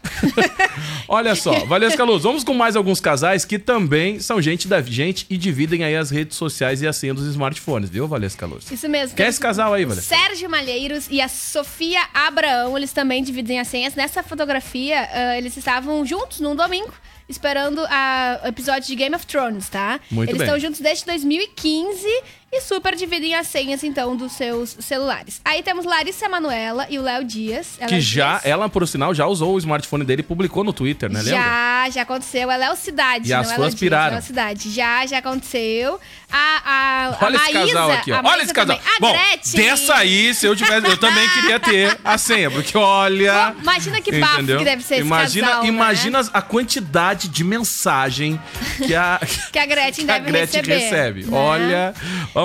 (laughs) Olha só, Valesca Luz, vamos com mais alguns casais que também são gente da gente e dividem aí as redes sociais e a senha dos smartphones, viu, Valesca Luz? Isso mesmo. Quer esse casal aí, Valesca? Sérgio Malheiros e a Sofia Abraão, eles também dividem as senhas. Nessa fotografia, ah, eles estavam juntos num domingo, esperando o episódio de Game of Thrones, tá? Muito eles estão juntos desde 2015 e super dividem as senhas, então, dos seus celulares. Aí temos Larissa Manuela e o Léo Dias. Ela Que já, Dias. ela, por sinal, já usou o smartphone dele e publicou no Twitter, né? Lembra? Já, já aconteceu. É Léo Cidade, E não as é fãs Léo Dias, piraram. é Léo Cidade. Já, já aconteceu. A, a, Olha a esse Maísa, casal aqui, ó. a Olha esse casal. também. A Bom, Gretchen. dessa aí, se eu tivesse, eu também queria ter a senha, porque olha. Pô, imagina que bafo que deve ser esse imagina, casal, né? Imagina a quantidade de mensagem que a, (laughs) Que a Gretchen que a deve Gretchen receber. recebe. né? Olha,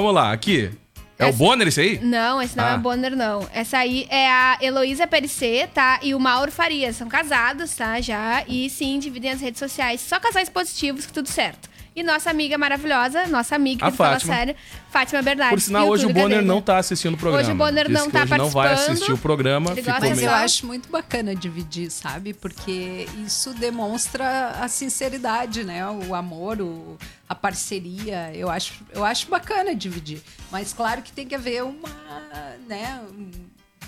vamos lá, aqui. É o Essa- Bonner esse aí? Não, esse não Ah. é Bonner, não. Essa aí é a Heloísa Perissé, tá? E o Mauro Farias. São casados, tá? Já. E sim, dividem as redes sociais. Só casais positivos, que tudo certo. E nossa amiga maravilhosa, nossa amiga A que fala Fátima. sério, Fátima Bernardes. Por sinal, hoje o Bonner dele. não tá assistindo o programa. Hoje o Bonner Disse não que tá hoje não vai participando. assistir o programa. Ele ficou Mas eu meio... só- acho muito bacana dividir, sabe? Porque isso demonstra a sinceridade, né? O amor, o- a parceria. Eu acho, eu acho bacana dividir. Mas claro que tem que haver uma, né? um-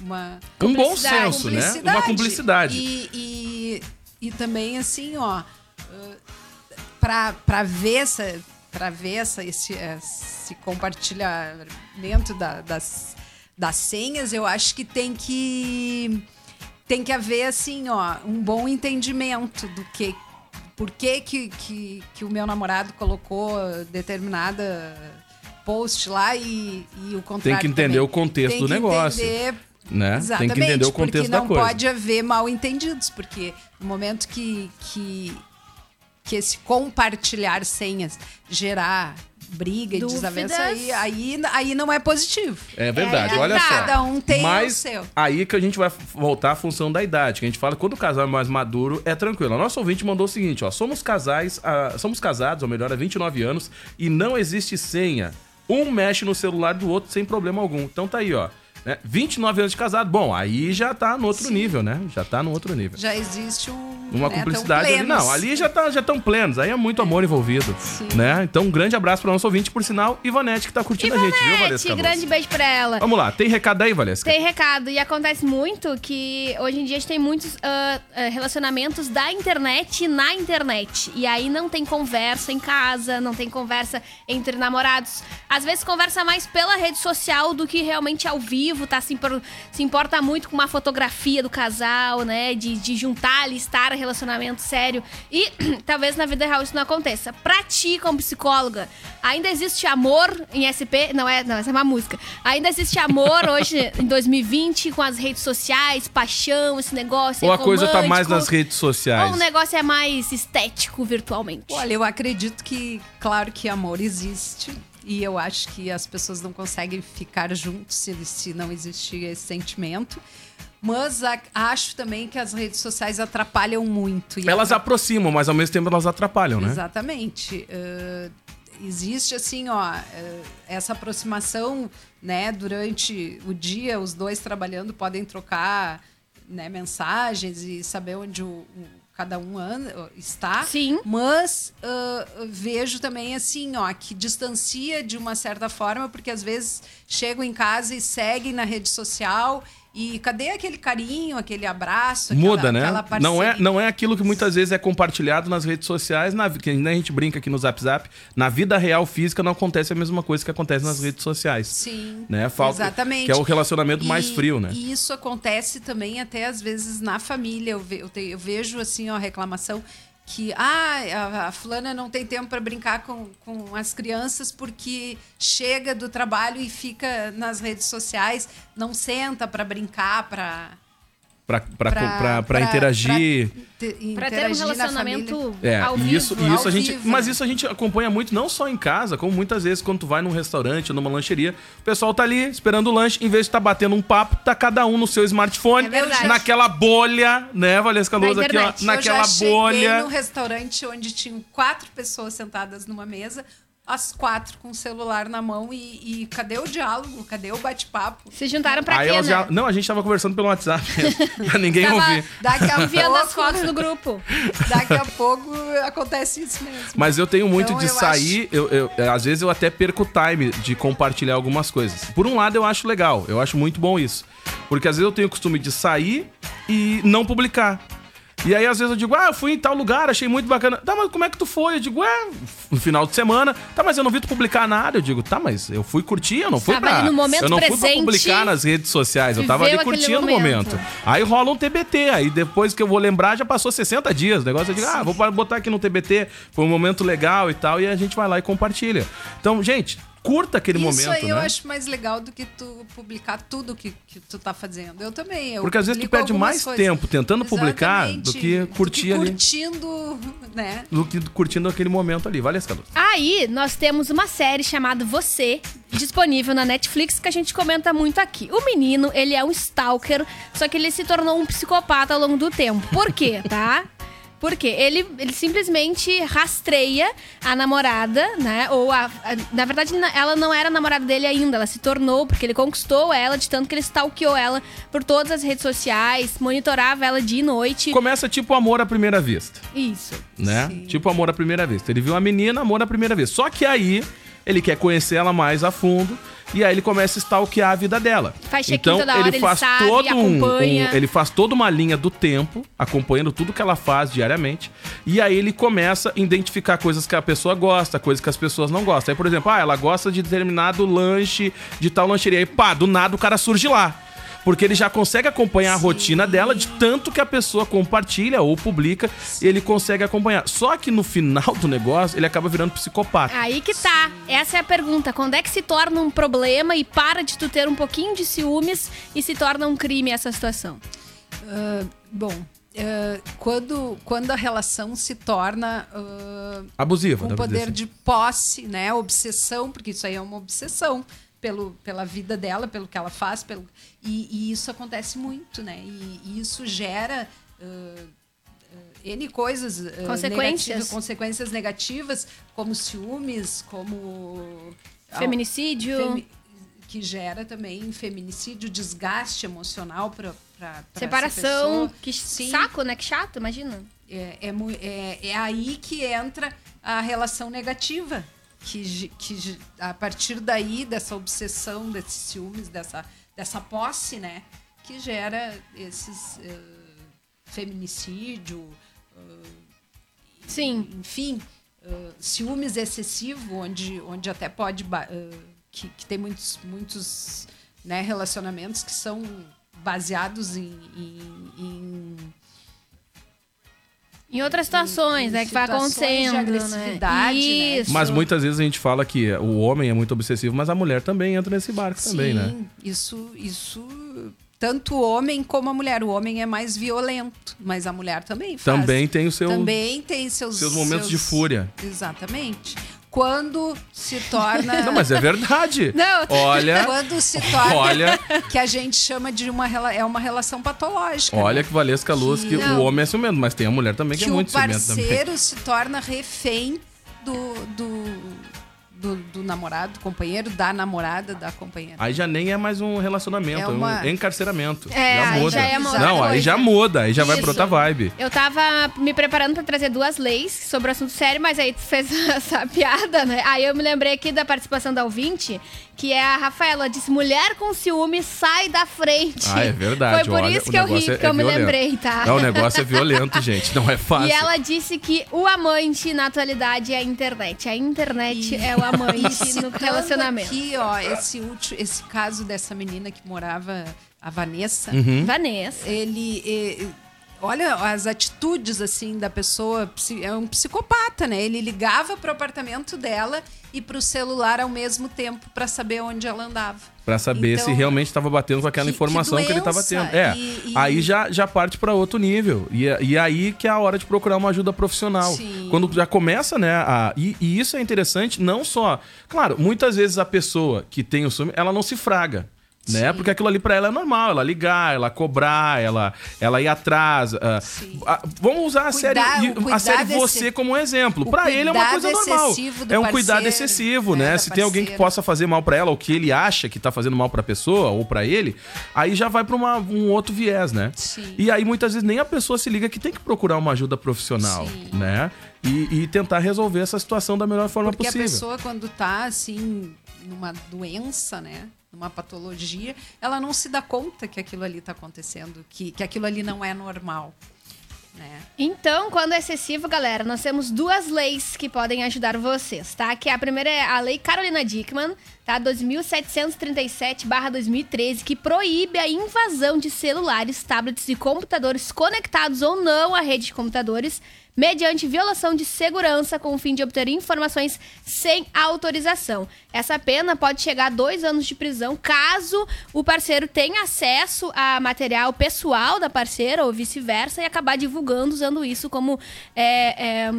Uma Um bom senso, né? Uma cumplicidade. E, e, e também, assim, ó, para ver essa para ver essa, esse, esse compartilhamento da- das, das senhas, eu acho que tem que tem que haver assim, ó, um bom entendimento do que por que, que, que, que o meu namorado colocou determinada post lá e, e o contrário Tem que entender também. o contexto do negócio. entender Né? Exatamente, Tem que entender o contexto não da coisa. pode haver mal entendidos, porque no momento que, que, que esse compartilhar senhas gerar briga e Dúvidas. desavença, aí, aí, aí não é positivo. É verdade, É, olha só. cada um tem Mas o seu. aí que a gente vai voltar à função da idade, que a gente fala que quando o casal é mais maduro, é tranquilo. A nossa ouvinte mandou o seguinte, ó, somos casais, ah, somos casados, ou melhor, há 29 anos, e não existe senha. Um mexe no celular do outro sem problema algum. Então tá aí, ó. Né? 29 anos de casado, bom, aí já tá no outro nível, né? Já tá no outro nível. Já existe um. Uma né, cumplicidade ali. Não, ali já tá, já tão plenos. Aí é muito amor envolvido. Né? Então, um grande abraço para nosso ouvinte, por sinal, Ivanete, que tá curtindo a gente, viu, Valesca? Ivonete, grande beijo pra ela. Vamos lá, tem recado aí, Valesca? Tem recado, e acontece muito que hoje em dia a gente tem muitos ah, relacionamentos da internet na internet. E aí não tem conversa em casa, não tem conversa entre namorados. Às vezes conversa mais pela rede social do que realmente ao vivo, tá? Se, impor- se importa muito com uma fotografia do casal, né? De, de juntar, listar relacionamento sério. E (clears throat) talvez na vida real isso não aconteça. Pra ti, como psicóloga, ainda existe amor em SP? Não é, não, essa é uma música. Ainda existe amor (laughs) hoje, em 2020, com as redes sociais, paixão, esse negócio. Ou é a coisa tá mais nas redes sociais? Ou o negócio é mais estético virtualmente? Olha, eu acredito que, claro que amor existe. E eu acho que as pessoas não conseguem ficar juntos se, se não existir esse sentimento. Mas a- acho também que as redes sociais atrapalham muito. E Elas aproximam, mas ao mesmo tempo elas atrapalham, né? Exatamente. Eh, existe assim, ó, eh, essa aproximação, né, durante o dia, os dois trabalhando podem trocar, né, mensagens e saber onde o, o- cada um anda, está. Sim. Mas ah, vejo também assim, ó, que distancia de uma certa forma, porque às vezes chegam em casa e seguem na rede social e cadê aquele carinho, aquele abraço, aquela- Muda, né? Não é, não é aquilo que muitas vezes é compartilhado nas redes sociais, na, que a gente brinca aqui no Zap Zap. Na vida real física não acontece a mesma coisa que acontece nas redes sociais. Sim. Né? Falta, Exatamente. Que é o relacionamento mais E- frio, né? E isso acontece também até às vezes na família. Eu, ve- eu te- eu vejo assim, ó, a reclamação que ah, a, fulana não tem tempo para brincar com, com as crianças porque chega do trabalho e fica nas redes sociais, não senta para brincar, para Pra interagir. Pra ter um relacionamento É, ao vivo. isso, isso ao a gente, vivo, mas né? isso a gente acompanha muito não só em casa, como muitas vezes quando tu vai num restaurante ou numa lancheria, o pessoal tá ali esperando o lanche, em vez de estar batendo um papo, tá cada um no seu smartphone, É naquela bolha, né, Valesca Luz aqui, ó, naquela eu já bolha. num restaurante onde tinham quatro pessoas sentadas numa mesa, as quatro com o celular na mão e, e cadê o diálogo? Cadê o bate-papo? Se juntaram pra Aí quê, elas né? já, não, a gente tava conversando pelo WhatsApp, (laughs) pra ninguém Tava ouvir. Daqui a enviando as pouco- fotos no grupo. (laughs) Daqui a pouco acontece isso mesmo. Mas eu tenho muito Então, de eu sair, eu, eu- às vezes eu até perco o time de compartilhar algumas coisas. Por um lado, eu acho legal, eu acho muito bom isso. Porque às vezes eu tenho o costume de sair e não publicar. E aí, às vezes, eu digo, ah, eu fui em tal lugar, achei muito bacana. Tá, mas como é que tu foi? Eu digo, é, no final de semana. Tá, mas eu não vi tu publicar nada. Eu digo, tá, mas eu fui curtir, eu não fui Tava pra... ali no momento eu não fui pra publicar nas redes sociais, eu tava ali curtindo o momento. momento. Aí rola um TBT, aí depois que eu vou lembrar, já passou 60 dias. O negócio eu digo, ah, vou botar aqui no TBT, foi um momento legal e tal, e a gente vai lá e compartilha. Então, gente, curta aquele Isso momento, aí eu né? acho mais legal do que tu publicar tudo que, que tu tá fazendo. Eu também. Eu Porque às vezes tu perde mais coisas. tempo tentando publicar do Exatamente. que curtir ali. curtindo, né? Do que curtindo aquele momento ali. Vale, Escalor. Aí, nós temos uma série chamada Você, disponível na Netflix, que a gente comenta muito aqui. O menino, ele é um stalker, só que ele se tornou um psicopata ao longo do tempo. Por quê, tá? (laughs) Porque ele, ele simplesmente rastreia a namorada, né? Ou a, a- Na verdade, ela não era namorada dele ainda, ela se tornou, porque ele conquistou ela de tanto que ele stalkeou ela por todas as redes sociais, monitorava ela dia e noite. Começa tipo amor à primeira vista, Isso. né? Sim. Tipo amor à primeira vista. Ele viu a menina, amor à primeira vista. Só que aí ele quer conhecer ela mais a fundo. E aí ele começa a stalkear a vida dela. Faz então, toda hora, ele faz sabe, todo um, um- ele faz toda uma linha do tempo, acompanhando tudo que ela faz diariamente. E aí ele começa a identificar coisas que a pessoa gosta, coisas que as pessoas não gostam. Aí, por exemplo, ah, ela gosta de determinado lanche de tal lancheria. Aí, pá, do nada o cara surge lá. Porque ele já consegue acompanhar a rotina dela de tanto que a pessoa compartilha ou publica, ele consegue acompanhar. Só que no final do negócio, ele acaba virando psicopata. Aí que tá. Essa é a pergunta. Quando é que se torna um problema e para de tu ter um pouquinho de ciúmes e se torna um crime essa situação? Ah, bom, ah, quando, quando a relação se torna ah, Abusiva, com poder assim. de posse, né? Obsessão, porque isso aí é uma obsessão pelo, pela vida dela, pelo que ela faz, pelo, e, e isso acontece muito, né? E, e isso gera ah, ah, N coisas ah, Consequências. negativas, consequências negativas, como ciúmes, como Feminicídio. Femi- que gera também feminicídio, desgaste emocional para Separação. Que Sim. saco, né? Que chato, imagina. É, é, é- é aí que entra a relação negativa. Que, que a partir daí, dessa obsessão, desses ciúmes, dessa, dessa posse, né? Que gera esses eh, feminicídio, Sim. enfim, eh, ciúmes excessivo, onde, onde até pode. que, que tem muitos, muitos né, relacionamentos que são baseados em- em- em Em outras situações, né? Que vai situações de acontecendo, né? agressividade, né? Isso. Mas muitas vezes a gente fala que o homem é muito obsessivo, mas a mulher também entra nesse barco também, né? Sim, isso, isso. Tanto o homem como a mulher. O homem é mais violento, mas a mulher também faz. Também tem o seu. Também tem seus. seus momentos de fúria. Exatamente. Quando se torna. Não, mas é verdade. (laughs) Não. Olha, Quando se torna. Olha. Que a gente chama de uma, é uma relação patológica. olha né? que Valesca Luz, que Não. o homem é ciumento, mas tem a mulher também que, que é o muito ciumento também. parceiro se torna refém do, do, do, do namorado, companheiro, da namorada, da companheira. Aí já nem é mais um relacionamento, É é, uma- um encarceramento. É, já aí muda. já é uma outra Não, aí já muda, aí já vai pra Isso. outra vibe. Eu tava me preparando pra trazer duas leis sobre o assunto sério, mas aí tu fez (laughs) essa piada, né? Aí eu me lembrei aqui da participação da ouvinte, que é a Rafaela, disse: mulher com ciúme sai da frente. Ah, é verdade. Foi por olha, isso que eu ri, é- que é eu me violento. lembrei, tá? Não, o negócio é violento, gente. Não é (laughs) fácil. E ela disse que o amante na atualidade é a internet. A internet é o amante no relacionamento. Aqui, ó, esse, último, esse caso dessa menina que morava, a Vanessa, Uhum. Vanessa. ele. eh, olha as atitudes, assim, da pessoa. É um psicopata, né? Ele ligava pro apartamento dela e pro celular ao mesmo tempo para saber onde ela andava. Pra saber se Então, realmente estava batendo com aquela que- que informação que, ele estava tendo. É, E- e- aí já, já parte pra outro nível. E, e aí que é a hora de procurar uma ajuda profissional. Sim. Quando já começa, né? A, e, e isso é interessante, não só. Claro, muitas vezes a pessoa que tem o ciúme, ela não se fraga. Né? Porque aquilo ali pra ela é normal, ela ligar, ela cobrar, ela, ela ir atrás. ah, ah, vamos usar a série, Cuidar- o a cuidado série Você como um exemplo. o Pra ele é uma cuidado coisa normal. É um cuidado parceiro, excessivo, né, né? Se tem alguém que possa fazer mal pra ela, ou que ele acha que tá fazendo mal pra pessoa ou pra ele, aí já vai pra uma- um outro viés, né? Sim. E aí muitas vezes nem a pessoa se liga que tem que procurar uma ajuda profissional, Sim. né? E, e tentar resolver essa situação da melhor forma Porque possível. a pessoa, quando tá, assim, numa doença, né? Numa patologia, ela não se dá conta que aquilo ali tá acontecendo, que, que aquilo ali não é normal. Né? Então, quando é excessivo, galera, nós temos duas leis que podem ajudar vocês, tá? Que a primeira é a Lei Carolina Dickman, tá? 2737/2013, que proíbe a invasão de celulares, tablets e computadores conectados ou não à rede de computadores mediante violação de segurança com o fim de obter informações sem autorização. Essa pena pode chegar a dois anos de prisão caso o parceiro tenha acesso a material pessoal da parceira ou vice-versa e acabar divulgando usando isso como é, é,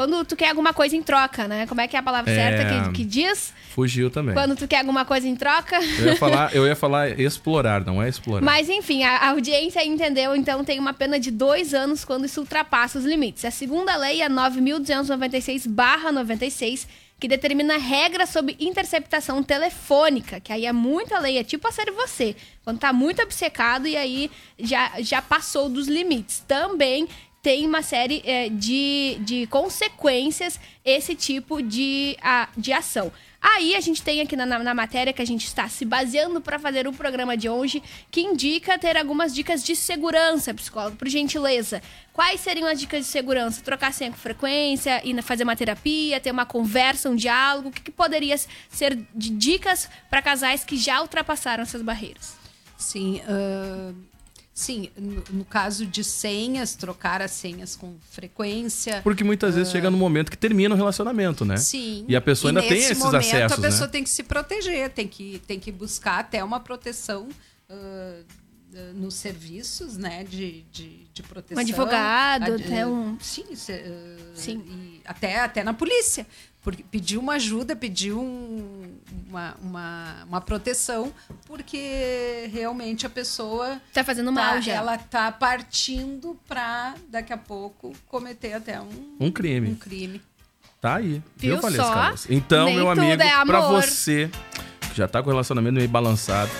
quando tu quer alguma coisa em troca, né? Como é que é a palavra É. certa que, que diz? Fugiu também. Quando tu quer alguma coisa em troca? Eu ia falar, (laughs) eu ia falar explorar, não é explorar. Mas enfim, a a audiência entendeu, então tem uma pena de dois anos quando isso ultrapassa os limites. A segunda lei é a 9.296-96, que determina regras sobre interceptação telefônica, que aí é muita lei, é tipo a série Você, quando tá muito obcecado e aí já, já passou dos limites. Também tem uma série é, de, de consequências esse tipo de, a, de ação. Aí a gente tem aqui na, na, matéria que a gente está se baseando para fazer o programa de hoje, que indica ter algumas dicas de segurança, psicólogo, por gentileza. Quais seriam as dicas de segurança? Trocar senha com frequência, ir fazer uma terapia, ter uma conversa, um diálogo? O que, que poderia ser de dicas para casais que já ultrapassaram essas barreiras? Sim, ah, sim no, no caso de senhas, trocar as senhas com frequência. Porque muitas vezes chega no momento que termina o relacionamento, né? Sim. E a pessoa ainda tem nesse esses momento, acessos, A pessoa né? tem que se proteger, tem que, tem que buscar até uma proteção ah, ah, nos serviços, né, de, de, de proteção. Um advogado, Ad- até um- Sim, se- ah, Sim. e até, até na polícia. Porque pediu uma ajuda, pediu um- uma, uma, uma proteção, porque realmente a pessoa Tá fazendo tá- mal já. ela tá partindo para daqui a pouco cometer até um, Um crime. um crime. Tá aí. Viu Viu, Valesca só? Luz? Então, Nem meu amigo, é pra amor. você que já tá com o relacionamento meio balançado,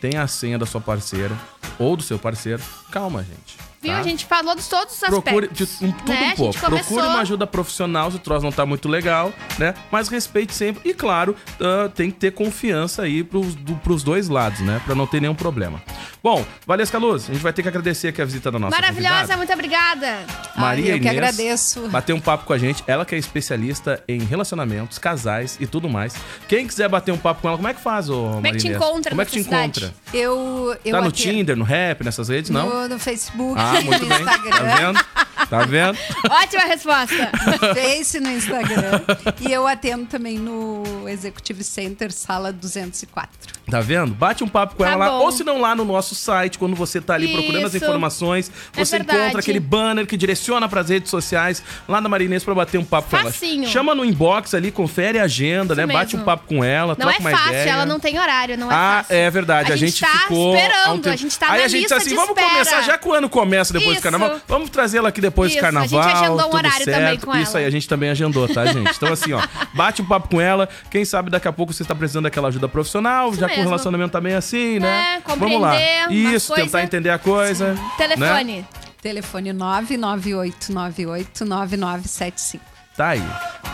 tem a senha da sua parceira ou do seu parceiro, calma, gente. Viu? tá? A gente falou de todos os Procure aspectos. de, um, tudo né? Um pouco. Procure começou- uma ajuda profissional se o troço não tá muito legal, né? Mas respeite sempre. E claro, ah, tem que ter confiança aí pros, do, pros dois lados, né? Pra não ter nenhum problema. Bom, Valesca Luz, a gente vai ter que agradecer aqui a visita da nossa Maravilhosa, convidada. muito obrigada. Maria Ah, eu que Inês agradeço. Bateu um papo com a gente. Ela que é especialista em relacionamentos, casais e tudo mais. Quem quiser bater um papo com ela, como é que faz, ô Como é que te encontra Como é que te cidade? encontra? Eu, eu Tá no atendo- Tinder, no Rap, nessas redes, não? No, no Facebook, Ah, (laughs) muito no bem. Instagram. Tá vendo? Tá vendo? (laughs) Ótima resposta. Face no Instagram. e eu atendo também no Executive Center, sala 204. Tá vendo? Bate um papo com Tá ela lá. bom. Ou se não, lá no nosso site, quando você tá ali procurando as Isso. informações, É você verdade. encontra aquele banner que direciona pras redes sociais lá da Marinês pra bater um papo com Facinho. ela. Chama no inbox ali, confere a agenda, Isso né? Bate mesmo. um papo com ela, Não é troca uma fácil, ideia. ela não tem horário, não é ah, fácil. é verdade. A, gente, tá ficou. um esperando, tempo- a gente tá Aí na a gente lista assim, vamos espera. começar já que o ano começa depois Isso. do carnaval. Vamos trazer ela aqui depois Isso, do a gente carnaval. agendou um horário certo. também com Isso ela. aí, a gente também agendou, tá, gente? Então, assim, ó, bate um papo com ela. Quem sabe daqui a pouco você está precisando daquela ajuda profissional, já mesmo. relacionamento tá meio assim, né? É, Vamos lá. Isso, tentar coisas. entender a coisa. né? Telefone. Telefone 998989975. Tá aí.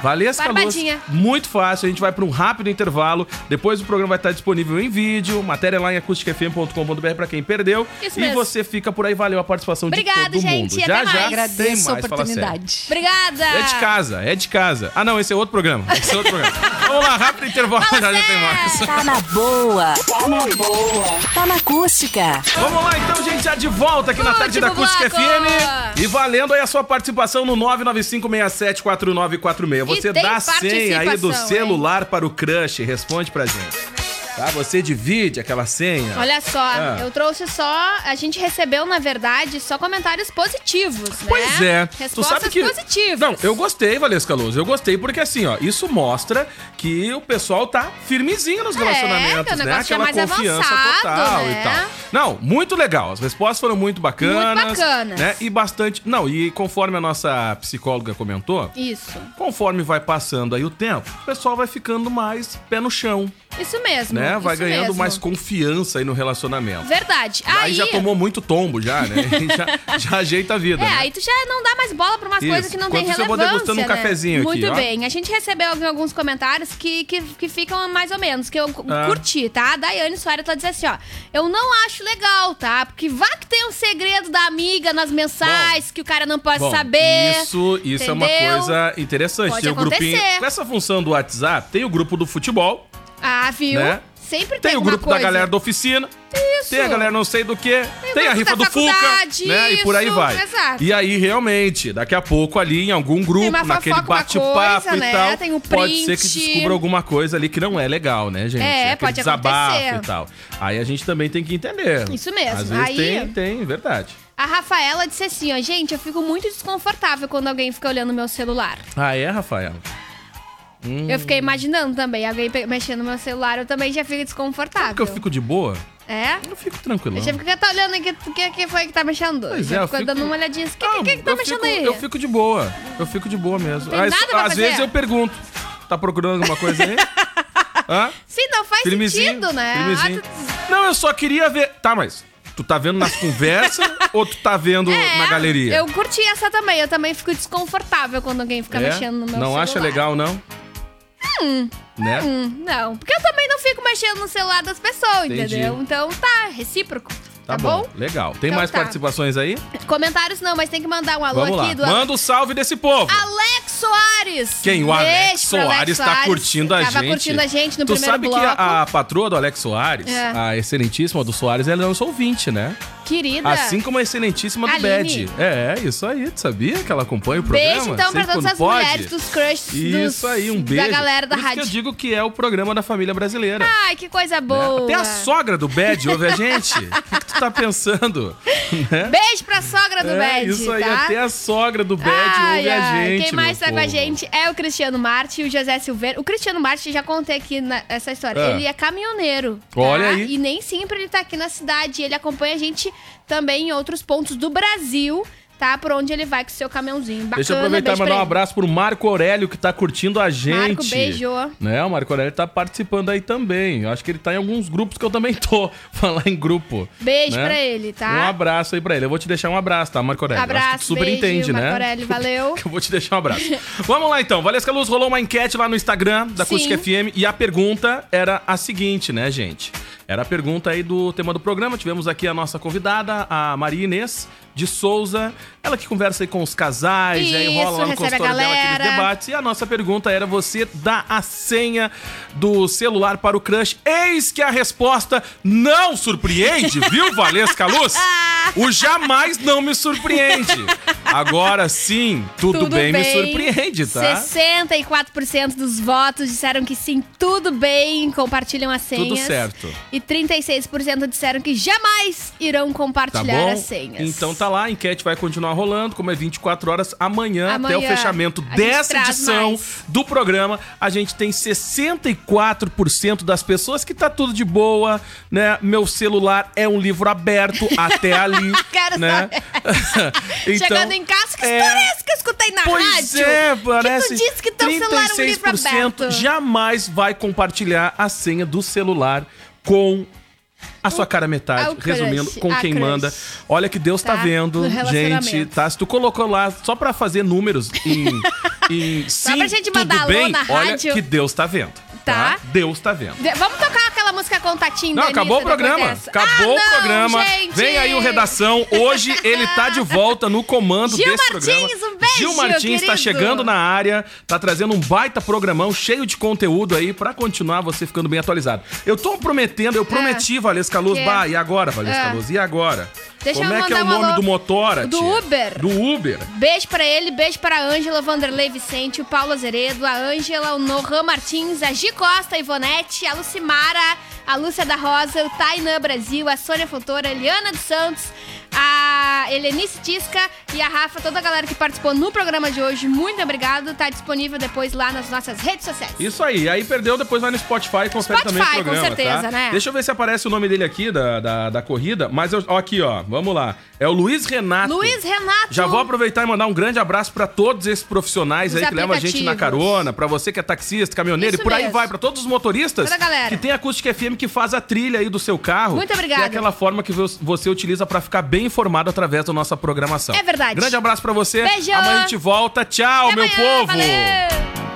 Valesca Luz, muito fácil. A gente vai para um rápido intervalo. Depois o programa vai estar disponível em vídeo. Matéria lá em acusticfm.com.br para quem perdeu. Isso e mesmo. você fica por aí. Valeu a participação Obrigada, de todo gente, mundo. já até já mais. tem Agradeço a oportunidade. Obrigada. É de casa, é de casa. Ah, não, esse é outro programa. Esse é outro programa. Vamos lá, rápido intervalo, já já tem mais. Tá na boa. Tá na boa. Tá na acústica. Vamos lá então, gente, já de volta aqui na Último tarde da Acústica bloco. FM. E valendo aí a sua participação no 995674946. Você dá a senha aí do celular para o crush. Responde pra gente. Tá? Você divide aquela senha. Olha só, Ah. eu trouxe só. A gente recebeu, na verdade, só comentários positivos, né? Pois é. Respostas sabe que. positivas. Não, eu gostei, Valesca Luz. Eu gostei porque assim, ó, isso mostra que o pessoal tá firmezinho nos É, relacionamentos, né? é Aquela mais confiança avançado, total né? e tal. Não, muito legal. As respostas foram muito bacanas. Muito bacanas. Né? E bastante. Não, e conforme a nossa psicóloga comentou, Isso. conforme vai passando aí o tempo, o pessoal vai ficando mais pé no chão, Isso mesmo. né? Vai ganhando mesmo. mais confiança aí no relacionamento. Verdade. Aí, Aí, já tomou muito tombo, já, né? (laughs) já, já ajeita a vida. É, né? aí tu já não dá mais bola pra umas Isso. coisas que não tem Enquanto isso, eu vou relevância, degustando um né? cafezinho aqui, Muito ó. bem. A gente recebeu alguns comentários que, que, que ficam mais ou menos, que eu Ah. curti, tá? A Daiane Soares tá dizendo assim, ó. Eu não acho legal, tá? Porque vá que tem um segredo da amiga nas mensais que o cara não pode Bom, saber. Isso, isso é uma entendeu? coisa interessante. Pode tem o grupinho. acontecer. Com essa função do WhatsApp, tem o grupo do futebol, Ah, viu? Né? Sempre tem, tem o grupo da galera da oficina, Isso. tem a galera não sei do que, tem, o a rifa da do Fuca, né? E por aí vai. exato. E aí, realmente, daqui a pouco ali em algum grupo, naquele bate-papo coisa, e né? tal, Tem o pode ser que descubra alguma coisa ali que não é legal, né, gente? É, Aquele pode desabafo acontecer. e tal. Aí a gente também tem que entender. Isso mesmo. Às vezes Aí- tem, tem, verdade. A Rafaela disse assim, ó, gente, eu fico muito desconfortável quando alguém fica olhando meu celular. Ah, é, Rafael? Hum. Eu fiquei imaginando também, alguém mexendo no meu celular, eu também já fico desconfortável. Porque eu fico de boa, É? eu fico tranquilo. Eu já fico tá olhando aqui, o que, que foi que tá mexendo? Pois já é, eu fico fico- dando uma olhadinha assim, o que, que, que, tá eu mexendo fico, aí? Eu fico de boa. Eu fico de boa mesmo. tem Às, nada pra às fazer. vezes eu pergunto. Tá procurando alguma coisa aí? (laughs) Hã? Sim, não faz Firmezinho, sentido, né? firmezinho. Ah, tu- Não, eu só queria ver. Tá, mas tu tá vendo nas conversas (laughs) ou tu tá vendo É, na galeria? Eu curti essa também, eu também fico desconfortável quando alguém fica É? mexendo no meu Não celular. acha legal, não? Né? Hum, não, porque eu também não fico mexendo no celular das pessoas, Entendi. entendeu? Então tá, recíproco. Tá, Tá, bom. bom? Legal. Tem Então mais tá. participações aí? Comentários não, mas tem que mandar um alô Vamos aqui lá. do Manda o salve desse povo. Alex Soares! Quem? O Alex pro Soares tá curtindo a Tava gente. curtindo a gente no tu primeiro sabe bloco. que a, a patroa do Alex Soares, É. a excelentíssima do Soares, ela é nossa ouvinte, né? Querida. Assim como a excelentíssima do. Bad. É, é, isso aí. Tu sabia que ela acompanha o programa? Beijo então pra Sempre todas quando as pode? mulheres dos crushes Isso dos- aí, um beijo. da galera da Por rádio. que eu digo que é o programa da família brasileira. Ai, que coisa né? boa. Até a sogra do Bad ouve a gente. O que, que tu tá pensando? (laughs) Né? Beijo pra sogra do é, Bad, isso aí, tá? até a sogra do Bad Ai, ouve a ai, gente. Quem mais tá com a povo. gente é o Cristiano Marte e o José Silveira. O Cristiano Marte, já contei aqui na- essa história. Ah. Ele é caminhoneiro. tá? Olha aí. E nem sempre ele tá aqui na cidade. Ele acompanha a gente também em outros pontos do Brasil, tá? Por onde ele vai com o seu caminhãozinho. Bacana, Deixa eu aproveitar e mandar um abraço pro Marco Aurélio, que tá curtindo a gente. Marco, beijo. Né? O Marco Aurélio tá participando aí também. Eu acho que ele tá em alguns grupos que eu também tô. (laughs) Falar em grupo. Beijo né? pra ele, tá? Um abraço aí pra ele. Eu vou te deixar um abraço, tá, Marco Aurélio? Eu acho que tu Abraço, super beijo, entende, né? Marco Aurélio, (laughs) valeu. Eu vou te deixar um abraço. (laughs) Vamos lá então. Valesca Luz rolou uma enquete lá no Instagram da. Acústica FM e a pergunta era a seguinte, né, gente? Era a pergunta aí do tema do programa. Tivemos aqui a nossa convidada, a Maria Inês de Souza. Ela que conversa aí com os casais, e aí Isso, rola lá no consultório dela aqueles debates. E a nossa pergunta era: você dá a senha do celular para o crush? Eis que a resposta não surpreende, viu, (laughs) Valesca Luz? O jamais não me surpreende. Agora sim, tudo, bem, me surpreende, tá? 64% dos votos disseram que sim, tudo bem, compartilham as senhas. Tudo certo. E 36% disseram que jamais irão Tá compartilhar bom? as senhas. Então tá lá, a enquete vai continuar rolando, como é 24 horas amanhã, Amanhã, até o fechamento dessa edição mais. do programa. A gente tem 64% das pessoas que tá tudo de boa, né? Meu celular é um livro aberto até (laughs) ali, Quero né? (laughs) Então, Chegando em casa, que é- história é essa que eu escutei na Pois rádio? é, parece. Que tu disse que teu celular é um livro 36% aberto. jamais vai compartilhar a senha do celular com a sua cara metade. Ah, o crush, Resumindo, com quem crush. manda. Olha que Deus tá, Tá? vendo, (laughs) gente, tá? Se tu colocou lá só pra fazer números em, em (laughs) sim, pra gente tudo mandar bem, olha que Deus tá vendo. Tá. Deus tá vendo. De- Vamos tocar aquela música contatinho Não, da acabou o Anitta programa. Acabou Ah, o não, programa. gente! Vem aí o Redação. Hoje ele tá de volta no comando Gil desse Martins, programa. um beijo, Gil Martins tá querido. chegando na área, tá trazendo um baita programão cheio de conteúdo aí pra continuar você ficando bem atualizado. Eu tô prometendo, eu prometi, Valesca Luz. Bah, e agora, Valesca Ah. Luz? E agora? Deixa Como eu é que é o nome alô do motora, do tia? Uber. Do Uber. Beijo pra ele, beijo pra Ângela, Vanderlei Vicente, o Paulo Azeredo, a Ângela, o Nohan Martins, a Gi Costa, a Ivonete, a Lucimara, a Lúcia da Rosa, o Tainã Brasil, a Sônia Fontoura, a Eliana dos Santos, a Helenice Tisca e a Rafa, toda a galera que participou no programa de hoje. Muito obrigado. Tá disponível depois lá nas nossas redes sociais. Isso aí. Aí perdeu, depois vai no Spotify e confere Spotify, também o com programa, certeza, tá? né? Deixa eu ver se aparece o nome dele aqui, da, da, da corrida. Mas eu, ó, aqui, ó. Vamos lá. É o Luiz Renato. Luiz Renato. Já vou aproveitar e mandar um grande abraço pra todos esses profissionais Os aí que levam a gente na carona, pra você que é taxista, caminhoneiro Isso e por aí mesmo. vai, pra todos os motoristas que tem a Acústica FM que faz a trilha aí do seu carro. Muito obrigada. Que é aquela forma que vo- você utiliza pra ficar bem informado através da nossa programação. É verdade. Grande abraço pra você. Beijo. Amanhã a gente volta. Tchau, Até meu amanhã, povo. Valeu.